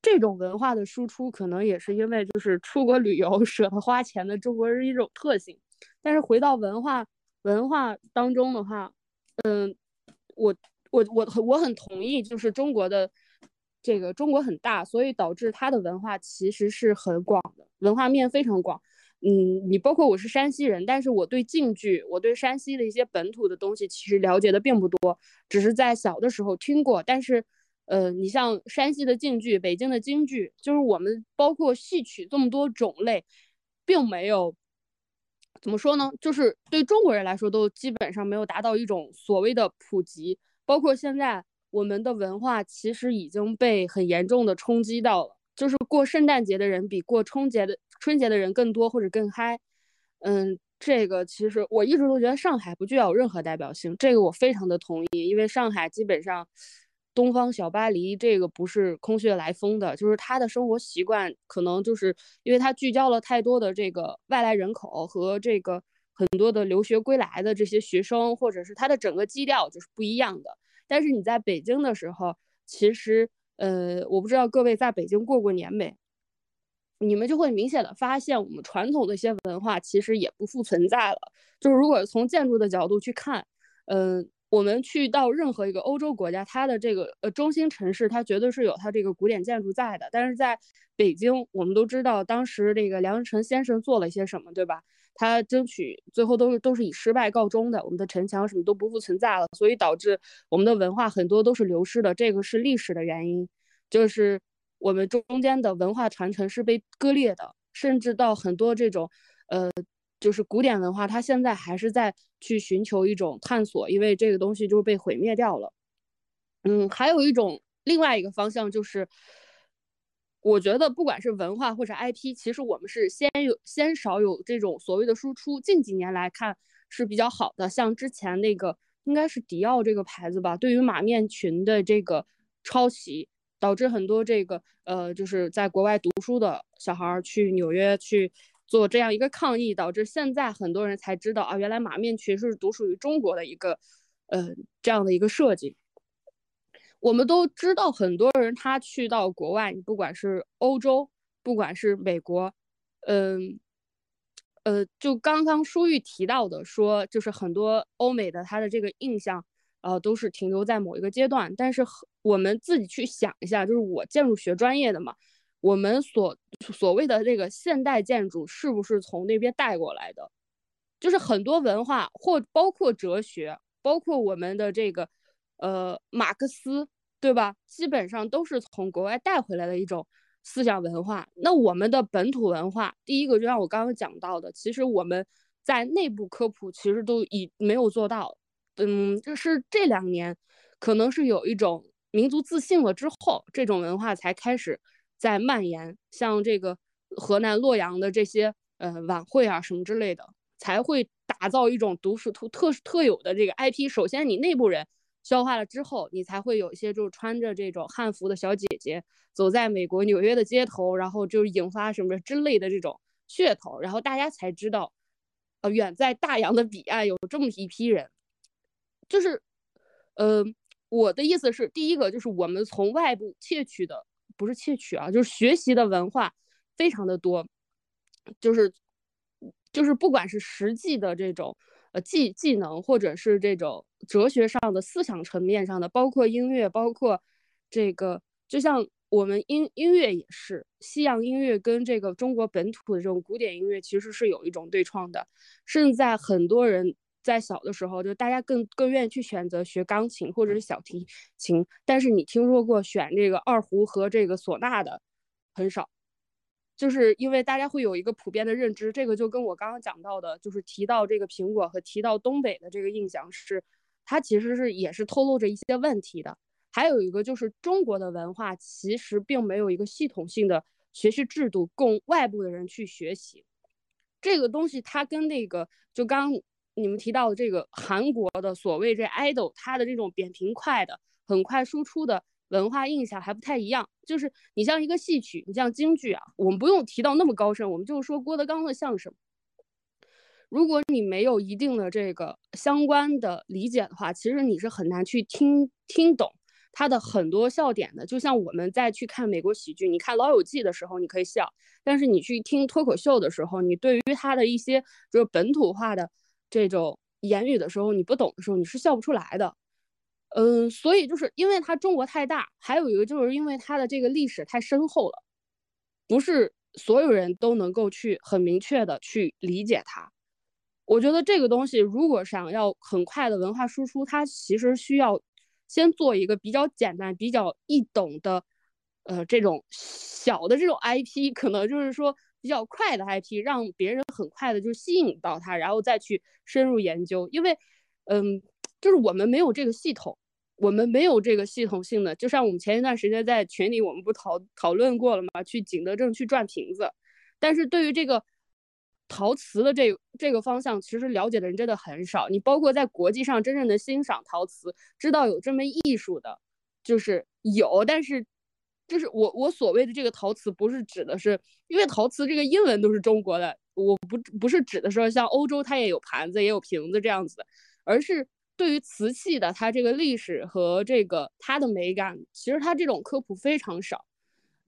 这种文化的输出可能也是因为就是出国旅游 舍得花钱的中国人一种特性。但是回到文化文化当中的话，嗯，我我我我很同意，就是中国的这个中国很大，所以导致它的文化其实是很广的，文化面非常广。嗯，你包括我是山西人，但是我对晋剧，我对山西的一些本土的东西其实了解的并不多，只是在小的时候听过。但是，呃，你像山西的晋剧、北京的京剧，就是我们包括戏曲这么多种类，并没有。怎么说呢？就是对中国人来说，都基本上没有达到一种所谓的普及。包括现在，我们的文化其实已经被很严重的冲击到了。就是过圣诞节的人比过春节的春节的人更多或者更嗨。嗯，这个其实我一直都觉得上海不具有任何代表性，这个我非常的同意，因为上海基本上。东方小巴黎这个不是空穴来风的，就是他的生活习惯可能就是因为他聚焦了太多的这个外来人口和这个很多的留学归来的这些学生，或者是他的整个基调就是不一样的。但是你在北京的时候，其实呃，我不知道各位在北京过过年没，你们就会明显的发现我们传统的一些文化其实也不复存在了。就是如果从建筑的角度去看，嗯。我们去到任何一个欧洲国家，它的这个呃中心城市，它绝对是有它这个古典建筑在的。但是在北京，我们都知道当时这个梁思成先生做了些什么，对吧？他争取最后都是都是以失败告终的。我们的城墙什么都不复存在了，所以导致我们的文化很多都是流失的。这个是历史的原因，就是我们中间的文化传承是被割裂的，甚至到很多这种呃。就是古典文化，它现在还是在去寻求一种探索，因为这个东西就是被毁灭掉了。嗯，还有一种另外一个方向就是，我觉得不管是文化或者 IP，其实我们是先有先少有这种所谓的输出。近几年来看是比较好的，像之前那个应该是迪奥这个牌子吧，对于马面裙的这个抄袭，导致很多这个呃就是在国外读书的小孩去纽约去。做这样一个抗议，导致现在很多人才知道啊，原来马面裙是独属于中国的一个，呃，这样的一个设计。我们都知道，很多人他去到国外，你不管是欧洲，不管是美国，嗯，呃，就刚刚舒玉提到的，说就是很多欧美的他的这个印象，呃，都是停留在某一个阶段。但是我们自己去想一下，就是我建筑学专业的嘛。我们所所谓的这个现代建筑是不是从那边带过来的？就是很多文化或包括哲学，包括我们的这个呃马克思，对吧？基本上都是从国外带回来的一种思想文化。那我们的本土文化，第一个就像我刚刚讲到的，其实我们在内部科普其实都已没有做到。嗯，就是这两年可能是有一种民族自信了之后，这种文化才开始。在蔓延，像这个河南洛阳的这些呃晚会啊什么之类的，才会打造一种独属特特特有的这个 IP。首先你内部人消化了之后，你才会有一些就是穿着这种汉服的小姐姐走在美国纽约的街头，然后就是引发什么之类的这种噱头，然后大家才知道，呃，远在大洋的彼岸有这么一批人。就是，呃，我的意思是，第一个就是我们从外部窃取的。不是窃取啊，就是学习的文化非常的多，就是就是不管是实际的这种呃技技能，或者是这种哲学上的思想层面上的，包括音乐，包括这个，就像我们音音乐也是西洋音乐跟这个中国本土的这种古典音乐其实是有一种对创的，甚至在很多人。在小的时候，就大家更更愿意去选择学钢琴或者是小提琴，但是你听说过选这个二胡和这个唢呐的很少，就是因为大家会有一个普遍的认知，这个就跟我刚刚讲到的，就是提到这个苹果和提到东北的这个印象是，它其实是也是透露着一些问题的。还有一个就是中国的文化其实并没有一个系统性的学习制度供外部的人去学习，这个东西它跟那个就刚。你们提到的这个韩国的所谓这 idol，他的这种扁平快的、很快输出的文化印象还不太一样。就是你像一个戏曲，你像京剧啊，我们不用提到那么高深，我们就是说郭德纲的相声。如果你没有一定的这个相关的理解的话，其实你是很难去听听懂他的很多笑点的。就像我们在去看美国喜剧，你看《老友记》的时候你可以笑，但是你去听脱口秀的时候，你对于他的一些就是本土化的。这种言语的时候，你不懂的时候，你是笑不出来的。嗯，所以就是因为它中国太大，还有一个就是因为它的这个历史太深厚了，不是所有人都能够去很明确的去理解它。我觉得这个东西如果想要很快的文化输出，它其实需要先做一个比较简单、比较易懂的，呃，这种小的这种 IP，可能就是说。比较快的 IP，让别人很快的就吸引到它，然后再去深入研究。因为，嗯，就是我们没有这个系统，我们没有这个系统性的。就像我们前一段时间在群里，我们不讨讨论过了吗？去景德镇去转瓶子。但是对于这个陶瓷的这这个方向，其实了解的人真的很少。你包括在国际上真正的欣赏陶瓷，知道有这门艺术的，就是有，但是。就是我我所谓的这个陶瓷，不是指的是，因为陶瓷这个英文都是中国的，我不不是指的说像欧洲它也有盘子也有瓶子这样子的，而是对于瓷器的它这个历史和这个它的美感，其实它这种科普非常少。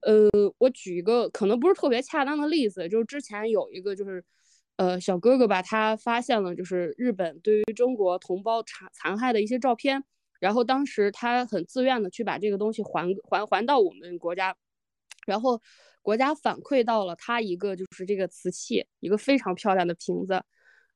呃，我举一个可能不是特别恰当的例子，就是之前有一个就是，呃，小哥哥吧，他发现了就是日本对于中国同胞残残害的一些照片。然后当时他很自愿的去把这个东西还还还到我们国家，然后国家反馈到了他一个就是这个瓷器，一个非常漂亮的瓶子。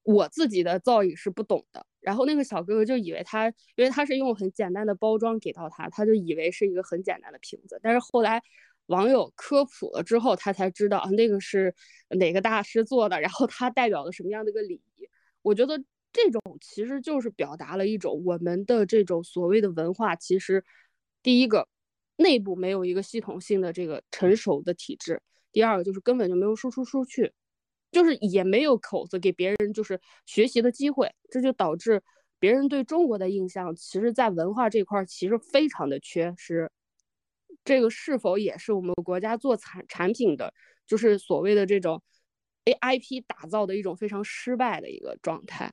我自己的造诣是不懂的，然后那个小哥哥就以为他，因为他是用很简单的包装给到他，他就以为是一个很简单的瓶子。但是后来网友科普了之后，他才知道那个是哪个大师做的，然后他代表了什么样的一个礼仪。我觉得。这种其实就是表达了一种我们的这种所谓的文化，其实第一个内部没有一个系统性的这个成熟的体制，第二个就是根本就没有输出出去，就是也没有口子给别人就是学习的机会，这就导致别人对中国的印象，其实在文化这块其实非常的缺失。这个是否也是我们国家做产产品的，就是所谓的这种 A I P 打造的一种非常失败的一个状态？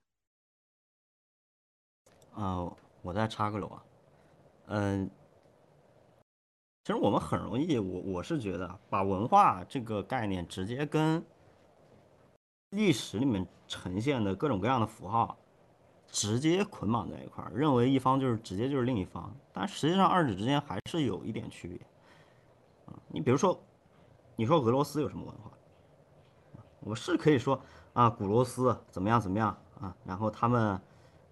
啊，我再插个楼啊，嗯，其实我们很容易，我我是觉得把文化这个概念直接跟历史里面呈现的各种各样的符号直接捆绑在一块儿，认为一方就是直接就是另一方，但实际上二者之间还是有一点区别。啊，你比如说，你说俄罗斯有什么文化？我是可以说啊，古罗斯怎么样怎么样啊，然后他们。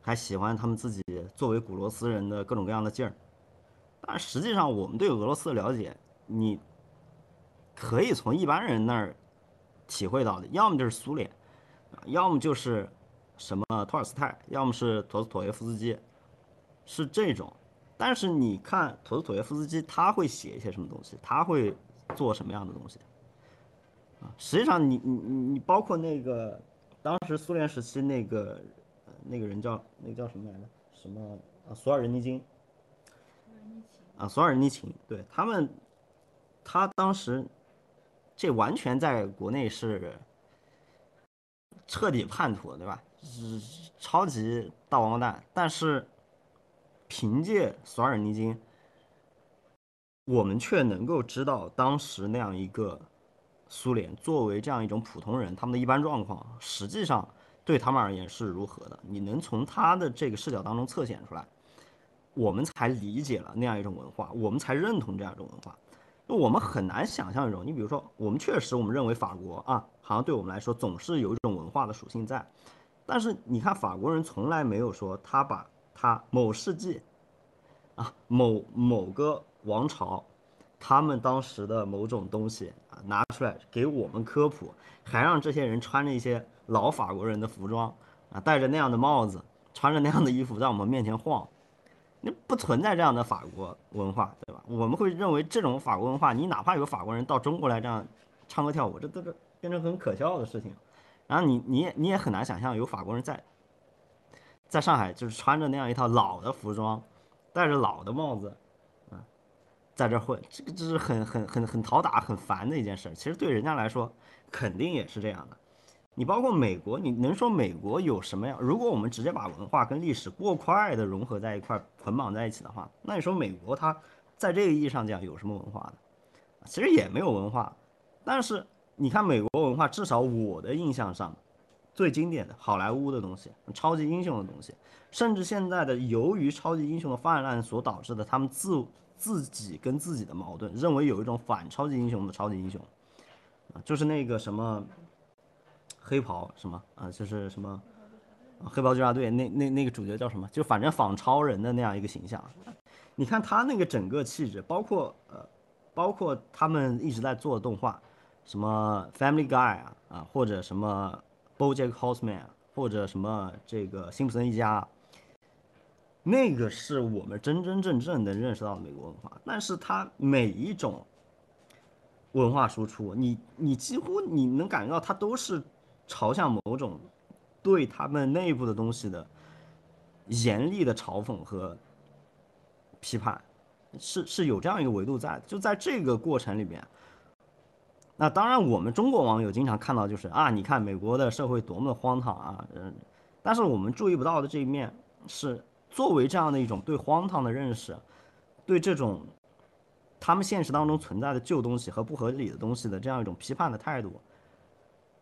还喜欢他们自己作为古罗斯人的各种各样的劲儿，但实际上我们对俄罗斯的了解，你可以从一般人那儿体会到的，要么就是苏联，要么就是什么托尔斯泰，要么是陀思妥耶夫斯基，是这种。但是你看陀思妥耶夫斯基他会写一些什么东西，他会做什么样的东西啊？实际上你你你你包括那个当时苏联时期那个。那个人叫那个叫什么来着？什么啊？索尔仁尼金。啊，索尔仁尼琴，对他们，他当时这完全在国内是彻底叛徒，对吧？是超级大王八蛋。但是凭借索尔尼金，我们却能够知道当时那样一个苏联作为这样一种普通人，他们的一般状况，实际上对他们而言是如何的？你能从他的这个视角当中侧显出来，我们才理解了那样一种文化，我们才认同这样一种文化。我们很难想象一种，你比如说，我们确实我们认为法国啊，好像对我们来说总是有一种文化的属性在，但是你看法国人从来没有说他把他某世纪，啊某某个王朝。他们当时的某种东西啊，拿出来给我们科普，还让这些人穿着一些老法国人的服装啊，戴着那样的帽子，穿着那样的衣服在我们面前晃，那不存在这样的法国文化，对吧？我们会认为这种法国文化，你哪怕有法国人到中国来这样唱歌跳舞，这都是变成很可笑的事情。然后你你也你也很难想象有法国人在在上海就是穿着那样一套老的服装，戴着老的帽子。啊在这混，这个这是很很很很讨打、很烦的一件事。其实对人家来说，肯定也是这样的。你包括美国，你能说美国有什么样？如果我们直接把文化跟历史过快的融合在一块、捆绑在一起的话，那你说美国它在这个意义上讲有什么文化呢？其实也没有文化。但是你看美国文化，至少我的印象上，最经典的好莱坞的东西、超级英雄的东西，甚至现在的由于超级英雄的泛滥所导致的他们自。自己跟自己的矛盾，认为有一种反超级英雄的超级英雄，啊，就是那个什么黑袍什么啊，就是什么黑袍纠察队那那那个主角叫什么？就反正仿超人的那样一个形象。你看他那个整个气质，包括呃，包括他们一直在做的动画，什么 Family Guy 啊啊，或者什么 BoJack Horseman，或者什么这个辛普森一家。那个是我们真真正正能认识到美国文化，但是它每一种文化输出，你你几乎你能感觉到它都是朝向某种对他们内部的东西的严厉的嘲讽和批判，是是有这样一个维度在。就在这个过程里面，那当然我们中国网友经常看到就是啊，你看美国的社会多么的荒唐啊，嗯，但是我们注意不到的这一面是。作为这样的一种对荒唐的认识，对这种他们现实当中存在的旧东西和不合理的东西的这样一种批判的态度，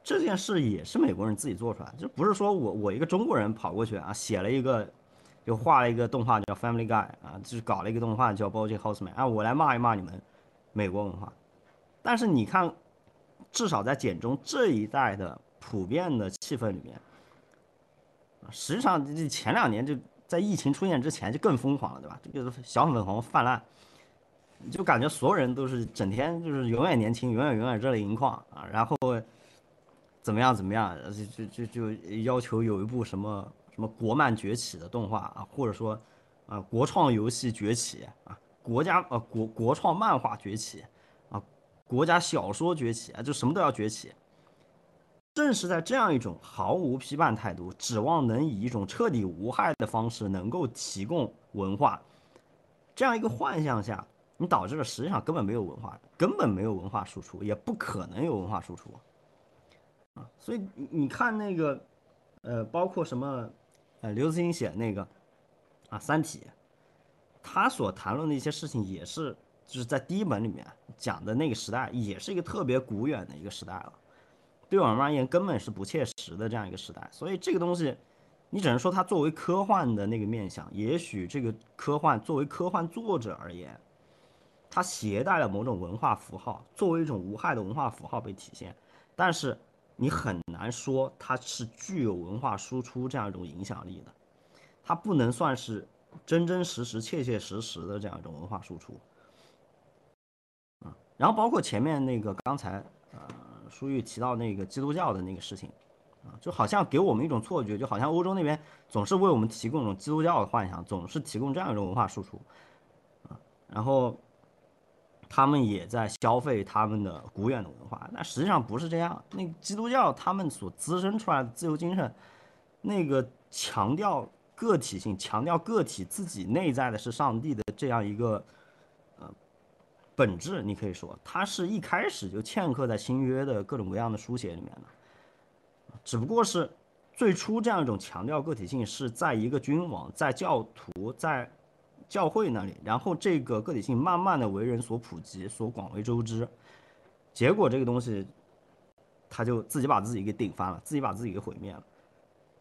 这件事也是美国人自己做出来，就不是说我我一个中国人跑过去啊，写了一个，又画了一个动画叫 Family Guy 啊，就是搞了一个动画叫 BoJack Horseman 啊，我来骂一骂你们美国文化。但是你看，至少在简中这一代的普遍的气氛里面，啊实际上这前两年就。在疫情出现之前就更疯狂了，对吧？这个小粉红泛滥，就感觉所有人都是整天就是永远年轻，永远永远热泪盈眶啊！然后怎么样怎么样，就就就就要求有一部什么什么国漫崛起的动画啊，或者说啊国创游戏崛起啊，国家呃国国创漫画崛起啊，国家小说崛起啊，就什么都要崛起。正是在这样一种毫无批判态度，指望能以一种彻底无害的方式能够提供文化，这样一个幻象下，你导致了实际上根本没有文化，根本没有文化输出，也不可能有文化输出！所以你看那个，呃，包括什么，呃，刘慈欣写那个啊《三体》，他所谈论的一些事情，也是就是在第一本里面讲的那个时代，也是一个特别古远的一个时代了。对我们而言，根本是不切实的这样一个时代，所以这个东西，你只能说它作为科幻的那个面向，也许这个科幻作为科幻作者而言，它携带了某种文化符号，作为一种无害的文化符号被体现，但是你很难说它是具有文化输出这样一种影响力的，它不能算是真真实实、切切实实的这样一种文化输出。啊，然后包括前面那个刚才呃。书玉提到那个基督教的那个事情，啊，就好像给我们一种错觉，就好像欧洲那边总是为我们提供一种基督教的幻想，总是提供这样一种文化输出，啊，然后他们也在消费他们的古远的文化，但实际上不是这样。那基督教他们所滋生出来的自由精神，那个强调个体性，强调个体自己内在的是上帝的这样一个呃。本质，你可以说，它是一开始就嵌刻在新约的各种各样的书写里面的，只不过是最初这样一种强调个体性是在一个君王、在教徒、在教会那里，然后这个个体性慢慢的为人所普及、所广为周知，结果这个东西，他就自己把自己给顶翻了，自己把自己给毁灭了。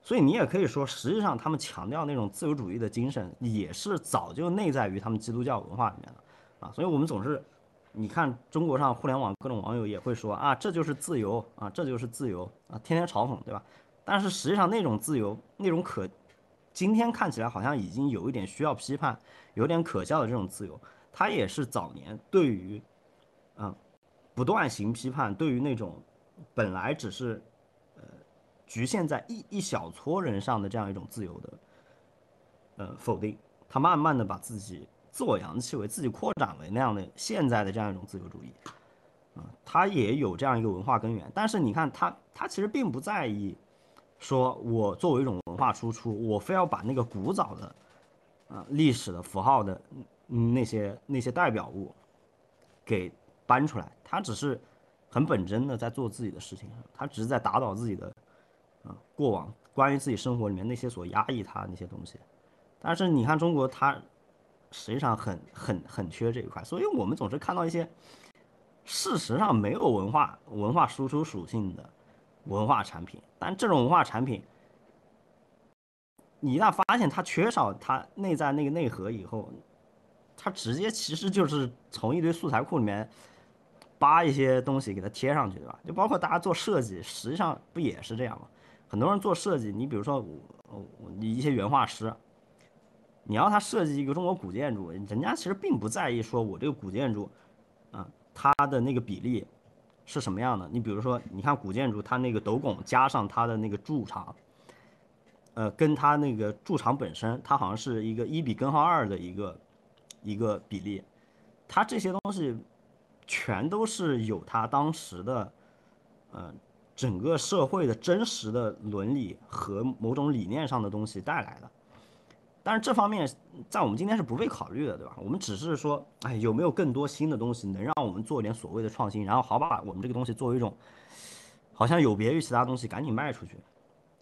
所以你也可以说，实际上他们强调那种自由主义的精神，也是早就内在于他们基督教文化里面的啊。所以我们总是，你看中国上互联网各种网友也会说啊，这就是自由啊，这就是自由啊，天天嘲讽，对吧？但是实际上那种自由，那种可，今天看起来好像已经有一点需要批判，有点可笑的这种自由，他也是早年对于，嗯，不断行批判，对于那种本来只是呃。局限在一一小撮人上的这样一种自由的，呃，否定，他慢慢的把自己自我扬弃为自己扩展为那样的现在的这样一种自由主义，啊，他也有这样一个文化根源，但是你看他他其实并不在意，说我作为一种化输出，我非要把那个古早的，啊，历史的符号的那些那些代表物给搬出来，他只是很本真的在做自己的事情，他只是在打倒自己的。啊，过往关于自己生活里面那些所压抑他那些东西，但是你看中国，它实际上很很很缺这一块，所以我们总是看到一些事实上没有文化文化输出属性的文化产品，但这种文化产品，你一旦发现它缺少它内在那个内核以后，它直接其实就是从一堆素材库里面扒一些东西给它贴上去，对吧？就包括大家做设计，实际上不也是这样吗？很多人做设计，你比如说我，你一些原画师，你要他设计一个中国古建筑，人家其实并不在意说我这个古建筑，啊，它的那个比例是什么样的。你比如说，你看古建筑，它那个斗拱加上它的那个柱长，呃，跟它那个驻场本身，它好像是一个一比根号二的一个一个比例，它这些东西全都是有它当时的，嗯。整个社会的真实的伦理和某种理念上的东西带来的，但是这方面在我们今天是不被考虑的，对吧？我们只是说，哎，有没有更多新的东西能让我们做一点所谓的创新，然后好把我们这个东西作为一种好像有别于其他东西赶紧卖出去，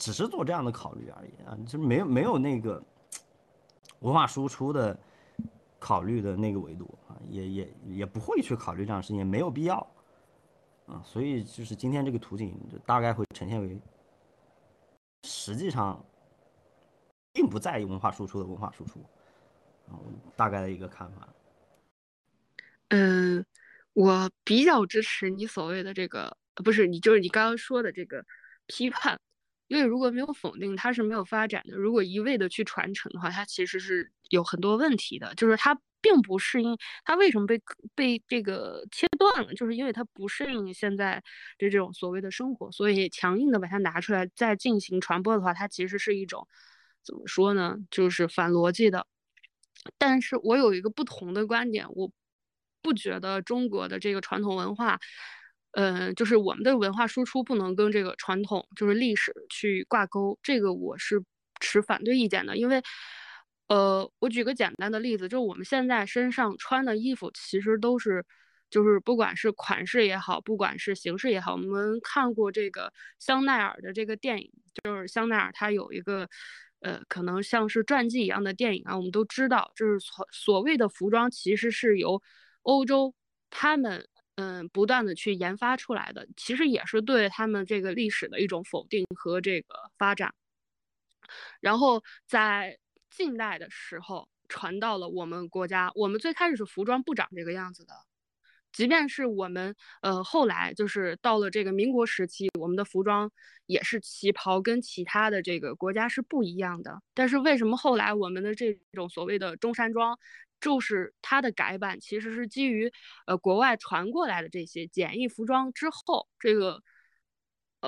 只是做这样的考虑而已啊，就没有没有那个文化输出的考虑的那个维度啊，也也也不会去考虑这样的事情，也没有必要。啊，所以就是今天这个图景大概会呈现为，实际上并不在意文化输出的文化输出，啊，大概的一个看法。嗯，我比较支持你所谓的这个，不是你就是你刚刚说的这个批判，因为如果没有否定，它是没有发展的；如果一味的去传承的话，它其实是有很多问题的，就是它。并不适应，它为什么被被这个切断了？就是因为它不适应现在的这种所谓的生活，所以强硬的把它拿出来再进行传播的话，它其实是一种怎么说呢？就是反逻辑的。但是我有一个不同的观点，我不觉得中国的这个传统文化，嗯，就是我们的文化输出不能跟这个传统就是历史去挂钩，这个我是持反对意见的，因为。呃，我举个简单的例子，就是我们现在身上穿的衣服，其实都是，就是不管是款式也好，不管是形式也好，我们看过这个香奈儿的这个电影，就是香奈儿它有一个，呃，可能像是传记一样的电影啊，我们都知道，就是所所谓的服装其实是由欧洲他们嗯不断的去研发出来的，其实也是对他们这个历史的一种否定和这个发展，然后在。近代的时候传到了我们国家，我们最开始是服装不长这个样子的，即便是我们呃后来就是到了这个民国时期，我们的服装也是旗袍，跟其他的这个国家是不一样的。但是为什么后来我们的这种所谓的中山装，就是它的改版其实是基于呃国外传过来的这些简易服装之后，这个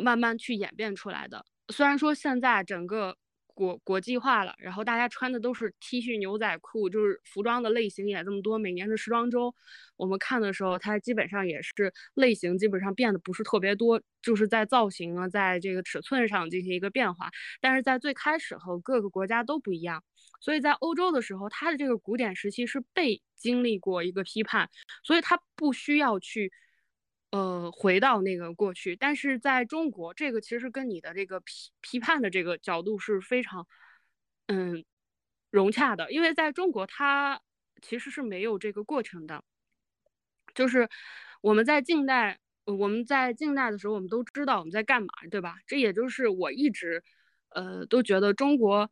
慢慢去演变出来的。虽然说现在整个。国国际化了，然后大家穿的都是 T 恤、牛仔裤，就是服装的类型也这么多。每年的时装周，我们看的时候，它基本上也是类型基本上变得不是特别多，就是在造型啊，在这个尺寸上进行一个变化。但是在最开始和各个国家都不一样，所以在欧洲的时候，它的这个古典时期是被经历过一个批判，所以它不需要去。呃，回到那个过去，但是在中国，这个其实跟你的这个批批判的这个角度是非常，嗯，融洽的，因为在中国，它其实是没有这个过程的，就是我们在近代我们在近代的时候，我们都知道我们在干嘛，对吧？这也就是我一直，呃，都觉得中国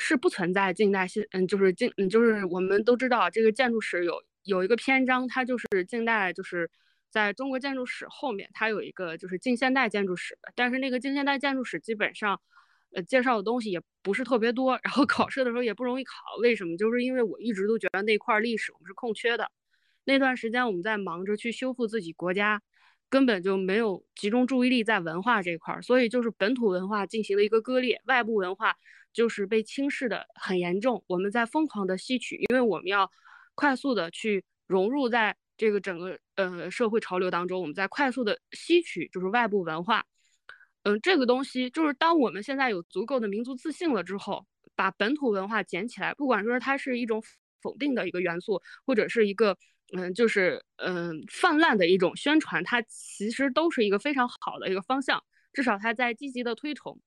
是不存在近代现，嗯，就是近，嗯，就是我们都知道这个建筑史有有一个篇章，它就是近代，就是在中国建筑史后面，它有一个就是近现代建筑史的，但是那个近现代建筑史基本上，呃，介绍的东西也不是特别多，然后考试的时候也不容易考，为什么？就是因为我一直都觉得那块历史我们是空缺的，那段时间我们在忙着去修复自己国家。根本就没有集中注意力在文化这块儿，所以就是本土文化进行了一个割裂，外部文化就是被轻视的很严重。我们在疯狂的吸取，因为我们要快速的去融入在这个整个呃社会潮流当中，我们在快速的吸取就是外部文化。嗯，这个东西就是当我们现在有足够的民族自信了之后，把本土文化捡起来，不管说它是一种否定的一个元素，或者是一个。嗯，就是嗯，泛滥的一种宣传，它其实都是一个非常好的一个方向，至少它在积极的推崇。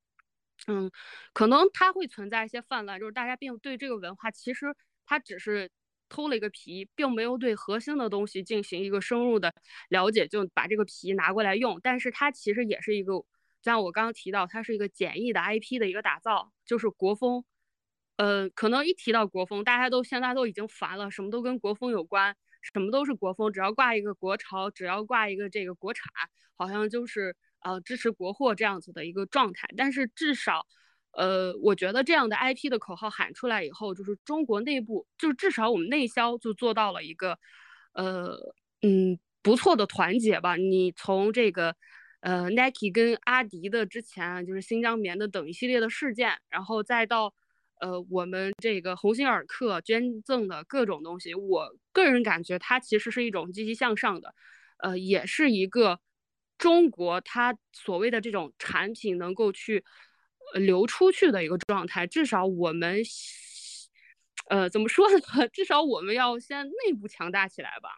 嗯，可能它会存在一些泛滥，就是大家并对这个文化，其实它只是偷了一个皮，并没有对核心的东西进行一个深入的了解，就把这个皮拿过来用。但是它其实也是一个，像我刚刚提到，它是一个简易的 IP 的一个打造，就是国风。呃，可能一提到国风，大家都现在都已经烦了，什么都跟国风有关。什么都是国风，只要挂一个国潮，只要挂一个这个国产，好像就是呃支持国货这样子的一个状态。但是至少，呃，我觉得这样的 IP 的口号喊出来以后，就是中国内部，就是至少我们内销就做到了一个，呃，嗯，不错的团结吧。你从这个，呃，Nike 跟阿迪的之前就是新疆棉的等一系列的事件，然后再到。呃，我们这个鸿星尔克捐赠的各种东西，我个人感觉它其实是一种积极向上的，呃，也是一个中国它所谓的这种产品能够去流出去的一个状态。至少我们，呃，怎么说呢？至少我们要先内部强大起来吧。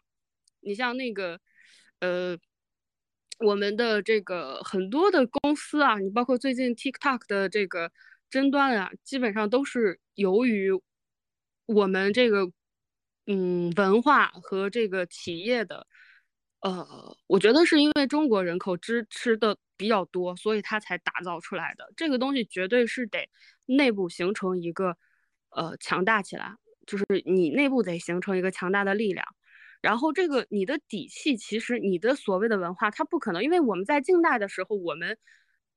你像那个，呃，我们的这个很多的公司啊，你包括最近 TikTok 的这个。争端啊，基本上都是由于我们这个嗯文化和这个企业的，呃，我觉得是因为中国人口支持的比较多，所以它才打造出来的。这个东西绝对是得内部形成一个呃强大起来，就是你内部得形成一个强大的力量。然后这个你的底气，其实你的所谓的文化，它不可能，因为我们在近代的时候，我们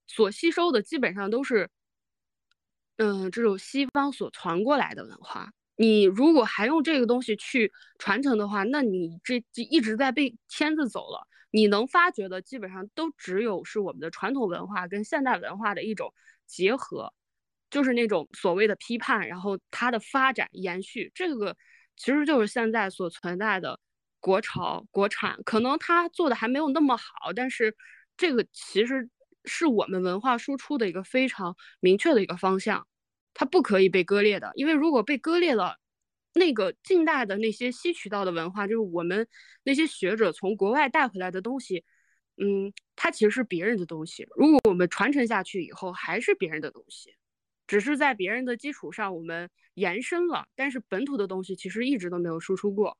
所吸收的基本上都是。嗯，这种西方所传过来的文化，你如果还用这个东西去传承的话，那你这就一直在被牵着走了。你能发掘的基本上都只有是我们的传统文化跟现代文化的一种结合，就是那种所谓的批判，然后它的发展延续，这个其实就是现在所存在的国潮国产。可能它做的还没有那么好，但是这个其实是我们文化输出的一个非常明确的一个方向。它不可以被割裂的，因为如果被割裂了，那个近代的那些吸取到的文化，就是我们那些学者从国外带回来的东西，嗯，它其实是别人的东西。如果我们传承下去以后还是别人的东西，只是在别人的基础上我们延伸了，但是本土的东西其实一直都没有输出过。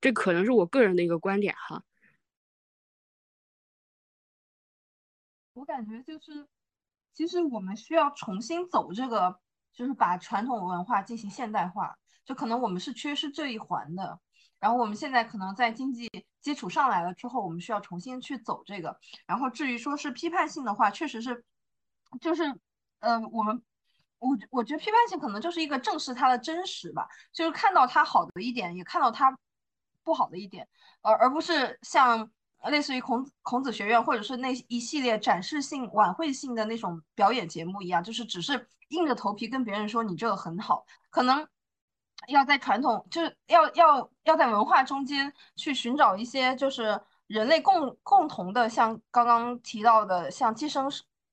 这可能是我个人的一个观点哈。我感觉就是，其实我们需要重新走这个。就是把传统文化进行现代化，就可能我们是缺失这一环的。然后我们现在可能在经济基础上来了之后，我们需要重新去走这个。然后至于说是批判性的话，确实是，就是，呃，我们，我我觉得批判性可能就是一个正视它的真实吧，就是看到它好的一点，也看到它不好的一点，而而不是像。类似于孔孔子学院，或者是那一系列展示性、晚会性的那种表演节目一样，就是只是硬着头皮跟别人说你这个很好，可能要在传统，就是要要要在文化中间去寻找一些就是人类共共同的，像刚刚提到的，像寄生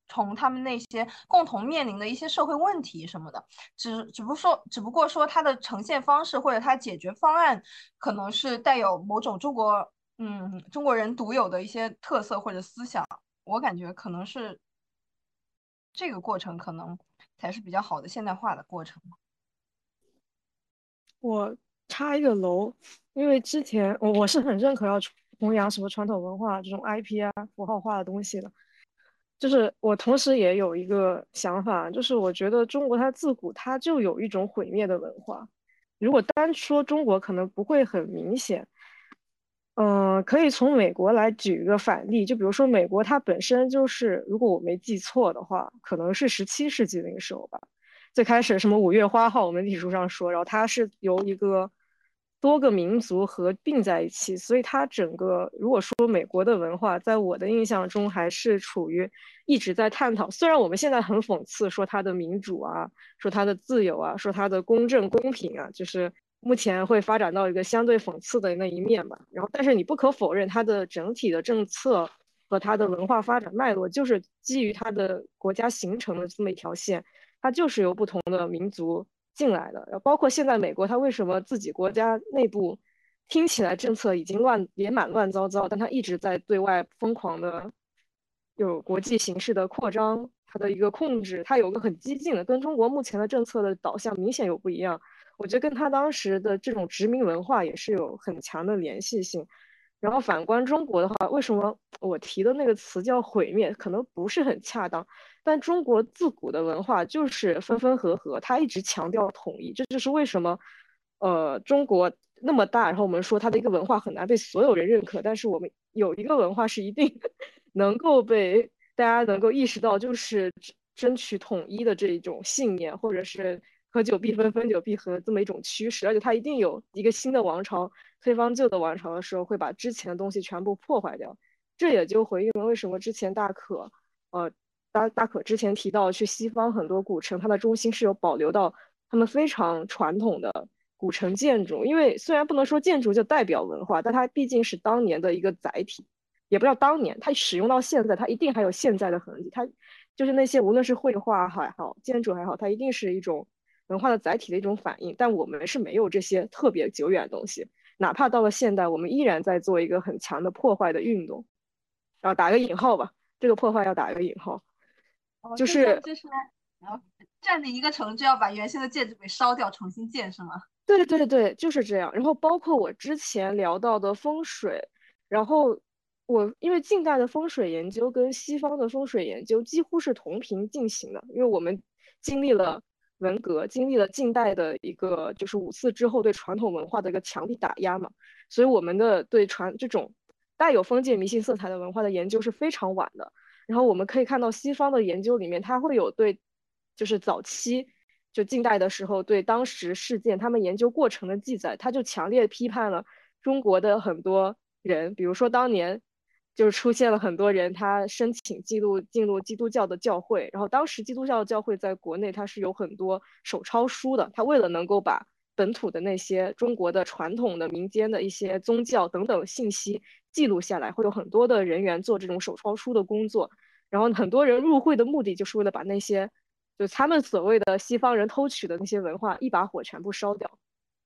虫他们那些共同面临的一些社会问题什么的，只只不过说，只不过说它的呈现方式或者它解决方案，可能是带有某种中国。嗯，中国人独有的一些特色或者思想，我感觉可能是这个过程可能才是比较好的现代化的过程。我插一个楼，因为之前我我是很认可要弘扬什么传统文化这种 IP 啊符号化的东西的。就是我同时也有一个想法，就是我觉得中国它自古它就有一种毁灭的文化。如果单说中国，可能不会很明显。嗯，可以从美国来举一个反例，就比如说美国它本身就是，如果我没记错的话，可能是十七世纪那个时候吧。最开始什么五月花号，我们历史书上说，然后它是由一个。多个民族合并在一起，所以它整个如果说美国的文化，在我的印象中还是处于一直在探讨。虽然我们现在很讽刺说它的民主啊，说它的自由啊，说它的公正公平啊，就是目前会发展到一个相对讽刺的那一面吧。然后，但是你不可否认，它的整体的政策和它的文化发展脉络，就是基于它的国家形成的这么一条线，它就是由不同的民族。进来的，然后包括现在美国，它为什么自己国家内部听起来政策已经乱也蛮乱糟糟，但它一直在对外疯狂的有国际形势的扩张，它的一个控制，它有个很激进的，跟中国目前的政策的导向明显有不一样。我觉得跟他当时的这种殖民文化也是有很强的联系性。然后反观中国的话，为什么我提的那个词叫毁灭，可能不是很恰当。但中国自古的文化就是分分合合，它一直强调统一，这就是为什么，呃，中国那么大，然后我们说它的一个文化很难被所有人认可，但是我们有一个文化是一定 能够被大家能够意识到，就是争取统一的这一种信念，或者是合久必分，分久必合这么一种趋势，而且它一定有一个新的王朝推翻旧的王朝的时候，会把之前的东西全部破坏掉，这也就回应了为什么之前大可，呃。大大可之前提到，去西方很多古城，它的中心是有保留到他们非常传统的古城建筑。因为虽然不能说建筑就代表文化，但它毕竟是当年的一个载体，也不知道当年它使用到现在，它一定还有现在的痕迹。它就是那些无论是绘画还好，建筑还好，它一定是一种文化的载体的一种反应。但我们是没有这些特别久远的东西，哪怕到了现代，我们依然在做一个很强的破坏的运动。然后打个引号吧，这个破坏要打一个引号。就是就是，然后占领一个城就要把原先的建筑给烧掉，重新建是吗？对对对，就是这样。然后包括我之前聊到的风水，然后我因为近代的风水研究跟西方的风水研究几乎是同频进行的，因为我们经历了文革，经历了近代的一个就是五四之后对传统文化的一个强力打压嘛，所以我们的对传这种带有封建迷信色彩的文化的研究是非常晚的。然后我们可以看到西方的研究里面，它会有对，就是早期就近代的时候对当时事件他们研究过程的记载，他就强烈批判了中国的很多人，比如说当年就是出现了很多人，他申请记录进入基督教的教会，然后当时基督教的教会在国内它是有很多手抄书的，他为了能够把本土的那些中国的传统的民间的一些宗教等等信息记录下来，会有很多的人员做这种手抄书的工作。然后很多人入会的目的就是为了把那些，就他们所谓的西方人偷取的那些文化一把火全部烧掉，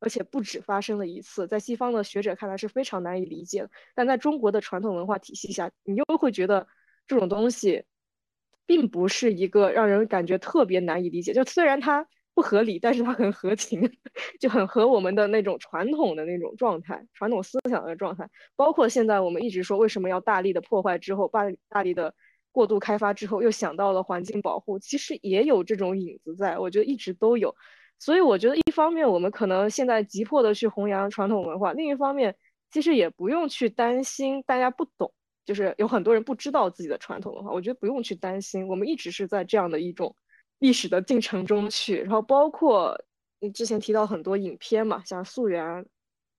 而且不止发生了一次，在西方的学者看来是非常难以理解的。但在中国的传统文化体系下，你又会觉得这种东西，并不是一个让人感觉特别难以理解。就虽然它不合理，但是它很合情，就很合我们的那种传统的那种状态、传统思想的状态。包括现在我们一直说为什么要大力的破坏之后，大大力的。过度开发之后，又想到了环境保护，其实也有这种影子在，我觉得一直都有。所以我觉得一方面我们可能现在急迫的去弘扬传统文化，另一方面其实也不用去担心大家不懂，就是有很多人不知道自己的传统文化，我觉得不用去担心，我们一直是在这样的一种历史的进程中去。然后包括你之前提到很多影片嘛，像《溯源》。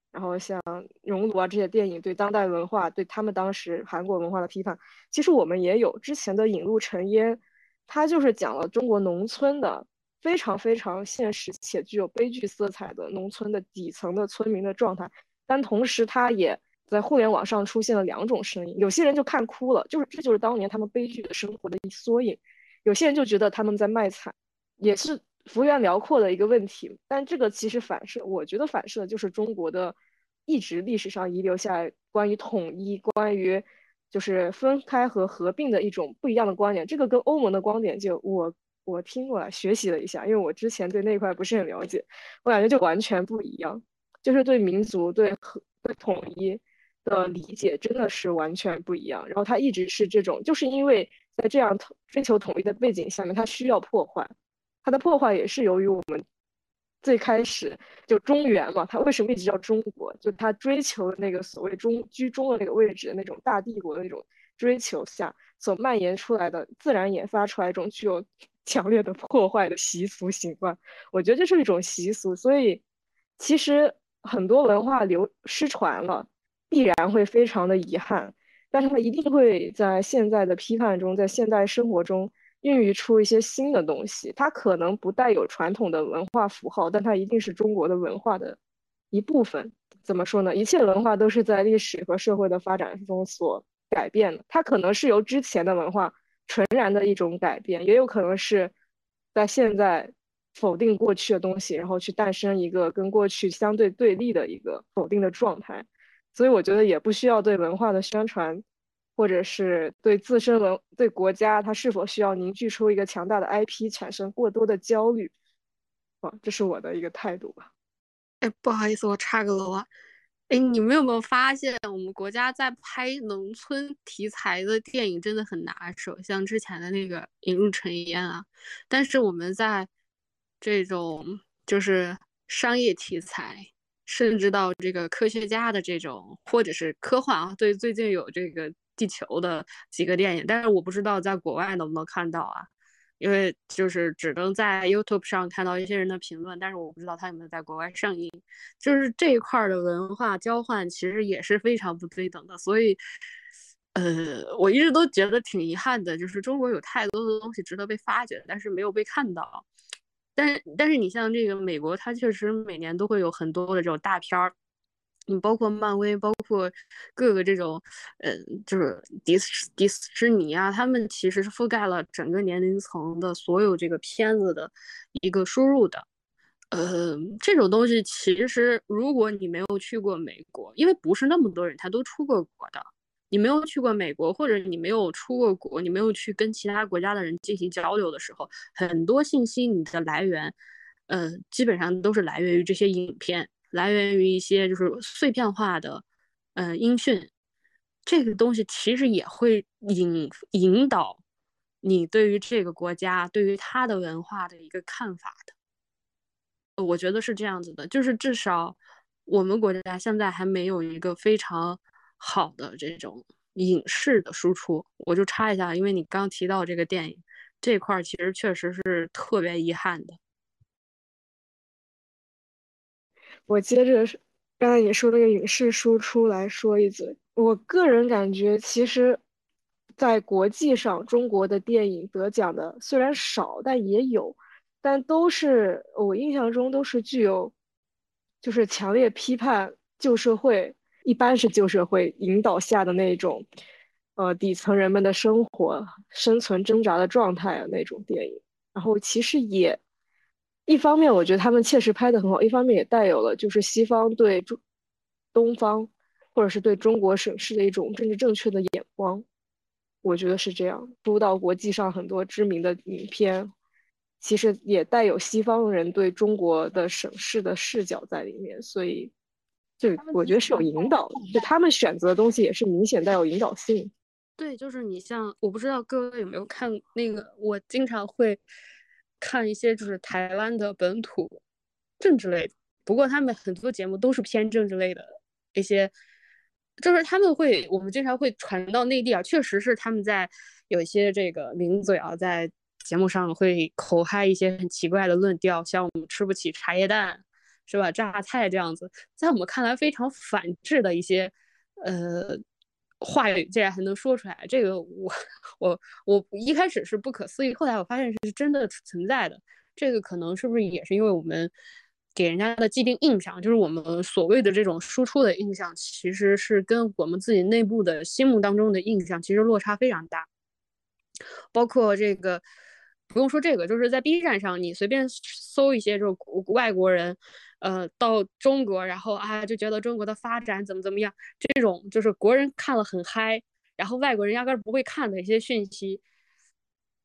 然后像《熔炉》啊这些电影对当代文化、对他们当时韩国文化的批判，其实我们也有之前的《引路成烟》，它就是讲了中国农村的非常非常现实且具有悲剧色彩的农村的底层的村民的状态。但同时，它也在互联网上出现了两种声音，有些人就看哭了，就是这就是当年他们悲剧的生活的一缩影；有些人就觉得他们在卖惨，也是幅员辽阔的一个问题。但这个其实反射，我觉得反射就是中国的。一直历史上遗留下来关于统一、关于就是分开和合并的一种不一样的观点，这个跟欧盟的观点就我我听过来学习了一下，因为我之前对那块不是很了解，我感觉就完全不一样，就是对民族、对和、对统一的理解真的是完全不一样。然后他一直是这种，就是因为在这样追求统一的背景下面，他需要破坏。他的破坏也是由于我们最开始就中原嘛，他为什么一直叫中国？就他追求那个所谓中居中的那个位置的那种大帝国的那种追求下所蔓延出来的自然研发出来一种具有强烈的破坏的习俗习惯。我觉得这是一种习俗，所以其实很多文化流失传了。必然会非常的遗憾，但是它一定会在现在的批判中，在现代生活中孕育出一些新的东西。它可能不带有传统的文化符号，但它一定是中国的文化的一部分。怎么说呢？一切文化都是在历史和社会的发展中所改变的。它可能是由之前的文化纯然的一种改变，也有可能是在现在否定过去的东西，然后去诞生一个跟过去相对对立的一个否定的状态。所以我觉得也不需要对文化的宣传，或者是对自身文对国家它是否需要凝聚出一个强大的 IP 产生过多的焦虑，啊，这是我的一个态度吧。哎，不好意思，我插个楼啊。哎，你们有没有发现，我们国家在拍农村题材的电影真的很拿手，像之前的那个《引入尘烟》啊。但是我们在这种就是商业题材。甚至到这个科学家的这种，或者是科幻啊，对，最近有这个地球的几个电影，但是我不知道在国外能不能看到啊，因为就是只能在 YouTube 上看到一些人的评论，但是我不知道他有没有在国外上映。就是这一块的文化交换其实也是非常不对等的，所以，呃，我一直都觉得挺遗憾的，就是中国有太多的东西值得被发掘，但是没有被看到。但但是你像这个美国，它确实每年都会有很多的这种大片儿，你包括漫威，包括各个这种，呃，就是迪斯迪士尼啊，他们其实是覆盖了整个年龄层的所有这个片子的一个输入的，呃，这种东西其实如果你没有去过美国，因为不是那么多人他都出过国的。你没有去过美国，或者你没有出过国，你没有去跟其他国家的人进行交流的时候，很多信息你的来源，呃，基本上都是来源于这些影片，来源于一些就是碎片化的，呃，音讯。这个东西其实也会引引导你对于这个国家、对于他的文化的一个看法的。我觉得是这样子的，就是至少我们国家现在还没有一个非常。好的这种影视的输出，我就插一下，因为你刚提到这个电影这块，其实确实是特别遗憾的。我接着刚才你说那个影视输出来说一嘴，我个人感觉，其实，在国际上，中国的电影得奖的虽然少，但也有，但都是我印象中都是具有，就是强烈批判旧社会。一般是旧社会引导下的那种，呃，底层人们的生活、生存挣扎的状态啊，那种电影。然后其实也，一方面我觉得他们确实拍的很好，一方面也带有了就是西方对中东方或者是对中国省市的一种政治正确的眼光。我觉得是这样，出到国际上很多知名的影片，其实也带有西方人对中国的省市的视角在里面，所以。就我觉得是有引导，就他们选择的东西也是明显带有引导性。对，就是你像我不知道各位有没有看那个，我经常会看一些就是台湾的本土政治类的，不过他们很多节目都是偏政治类的一些，就是他们会我们经常会传到内地啊，确实是他们在有一些这个名嘴啊在节目上会口嗨一些很奇怪的论调，像我们吃不起茶叶蛋。是吧？榨菜这样子，在我们看来非常反智的一些，呃，话语竟然还能说出来，这个我 我我一开始是不可思议，后来我发现是真的存在的。这个可能是不是也是因为我们给人家的既定印象，就是我们所谓的这种输出的印象，其实是跟我们自己内部的心目当中的印象其实落差非常大，包括这个。不用说这个，就是在 B 站上，你随便搜一些，就是外国人，呃，到中国，然后啊，就觉得中国的发展怎么怎么样，这种就是国人看了很嗨，然后外国人压根不会看的一些讯息，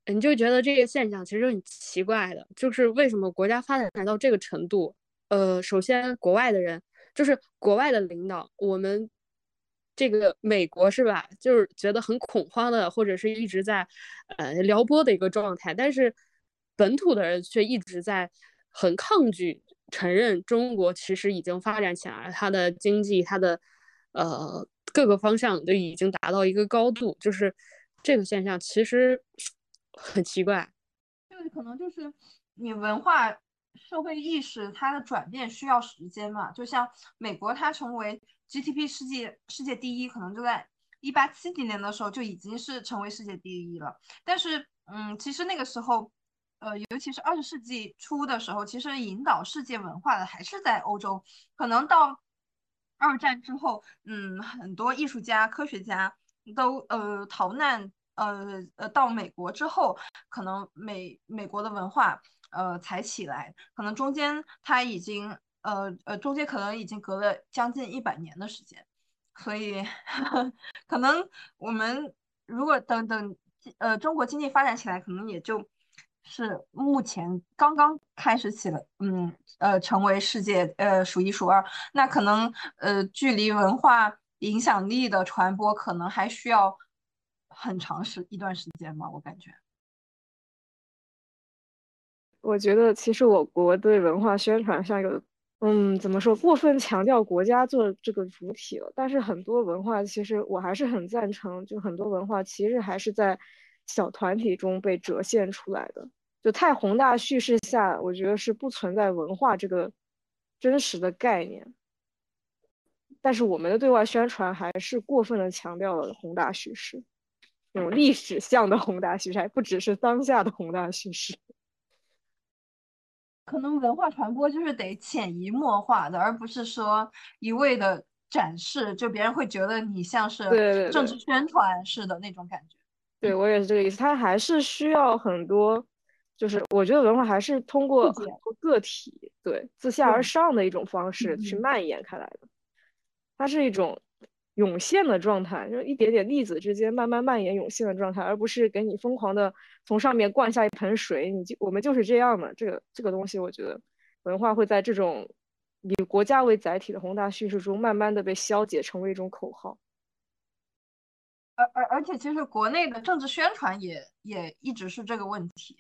你就觉得这个现象其实很奇怪的，就是为什么国家发展到这个程度，呃，首先国外的人，就是国外的领导，我们这个美国是吧？就是觉得很恐慌的，或者是一直在呃撩拨的一个状态，但是本土的人却一直在很抗拒承认中国其实已经发展起来了，它的经济，它的呃各个方向都已经达到一个高度，就是这个现象其实 很奇怪，就是可能就是你文化。社会意识它的转变需要时间嘛？就像美国，它成为 GDP 世界世界第一，可能就在一八七几年的时候就已经是成为世界第一了。但是，嗯，其实那个时候，呃，尤其是二十世纪初的时候，其实引导世界文化的还是在欧洲。可能到二战之后，嗯，很多艺术家、科学家都呃逃难，呃呃到美国之后，可能美美国的文化。呃，才起来，可能中间它已经，呃呃，中间可能已经隔了将近一百年的时间，所以 可能我们如果等等，呃，中国经济发展起来，可能也就是目前刚刚开始起来，嗯，呃，成为世界呃数一数二，那可能呃，距离文化影响力的传播，可能还需要很长时一段时间吧，我感觉。我觉得其实我国对文化宣传上有，嗯，怎么说，过分强调国家做这个主体了。但是很多文化其实我还是很赞成，就很多文化其实还是在小团体中被折现出来的。就太宏大叙事下，我觉得是不存在文化这个真实的概念。但是我们的对外宣传还是过分的强调了宏大叙事，那种历史向的宏大叙事，还不只是当下的宏大叙事。可能文化传播就是得潜移默化的，而不是说一味的展示，就别人会觉得你像是政治宣传似的那种感觉。对我也是这个意思，它还是需要很多，就是我觉得文化还是通过很多个体，对自下而上的一种方式去蔓延开来的，它是一种。涌现的状态，就是一点点粒子之间慢慢蔓延涌现的状态，而不是给你疯狂的从上面灌下一盆水。你就我们就是这样的，这个这个东西，我觉得文化会在这种以国家为载体的宏大叙事中，慢慢的被消解成为一种口号。而而而且，其实国内的政治宣传也也一直是这个问题，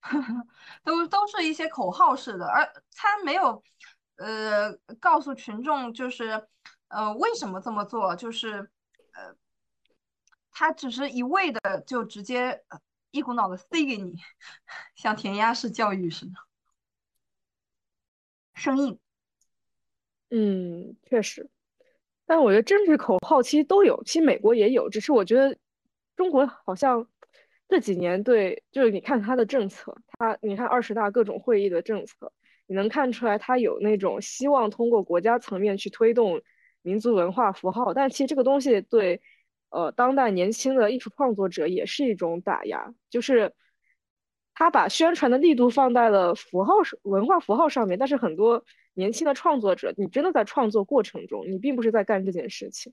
都都是一些口号式的，而他没有呃告诉群众就是。呃，为什么这么做？就是，呃，他只是一味的就直接一股脑的塞给你，像填鸭式教育似的，生硬。嗯，确实。但我觉得政治口号其实都有，其实美国也有，只是我觉得中国好像这几年对，就是你看他的政策，他你看二十大各种会议的政策，你能看出来他有那种希望通过国家层面去推动。民族文化符号，但其实这个东西对，呃，当代年轻的艺术创作者也是一种打压，就是他把宣传的力度放在了符号、文化符号上面，但是很多年轻的创作者，你真的在创作过程中，你并不是在干这件事情，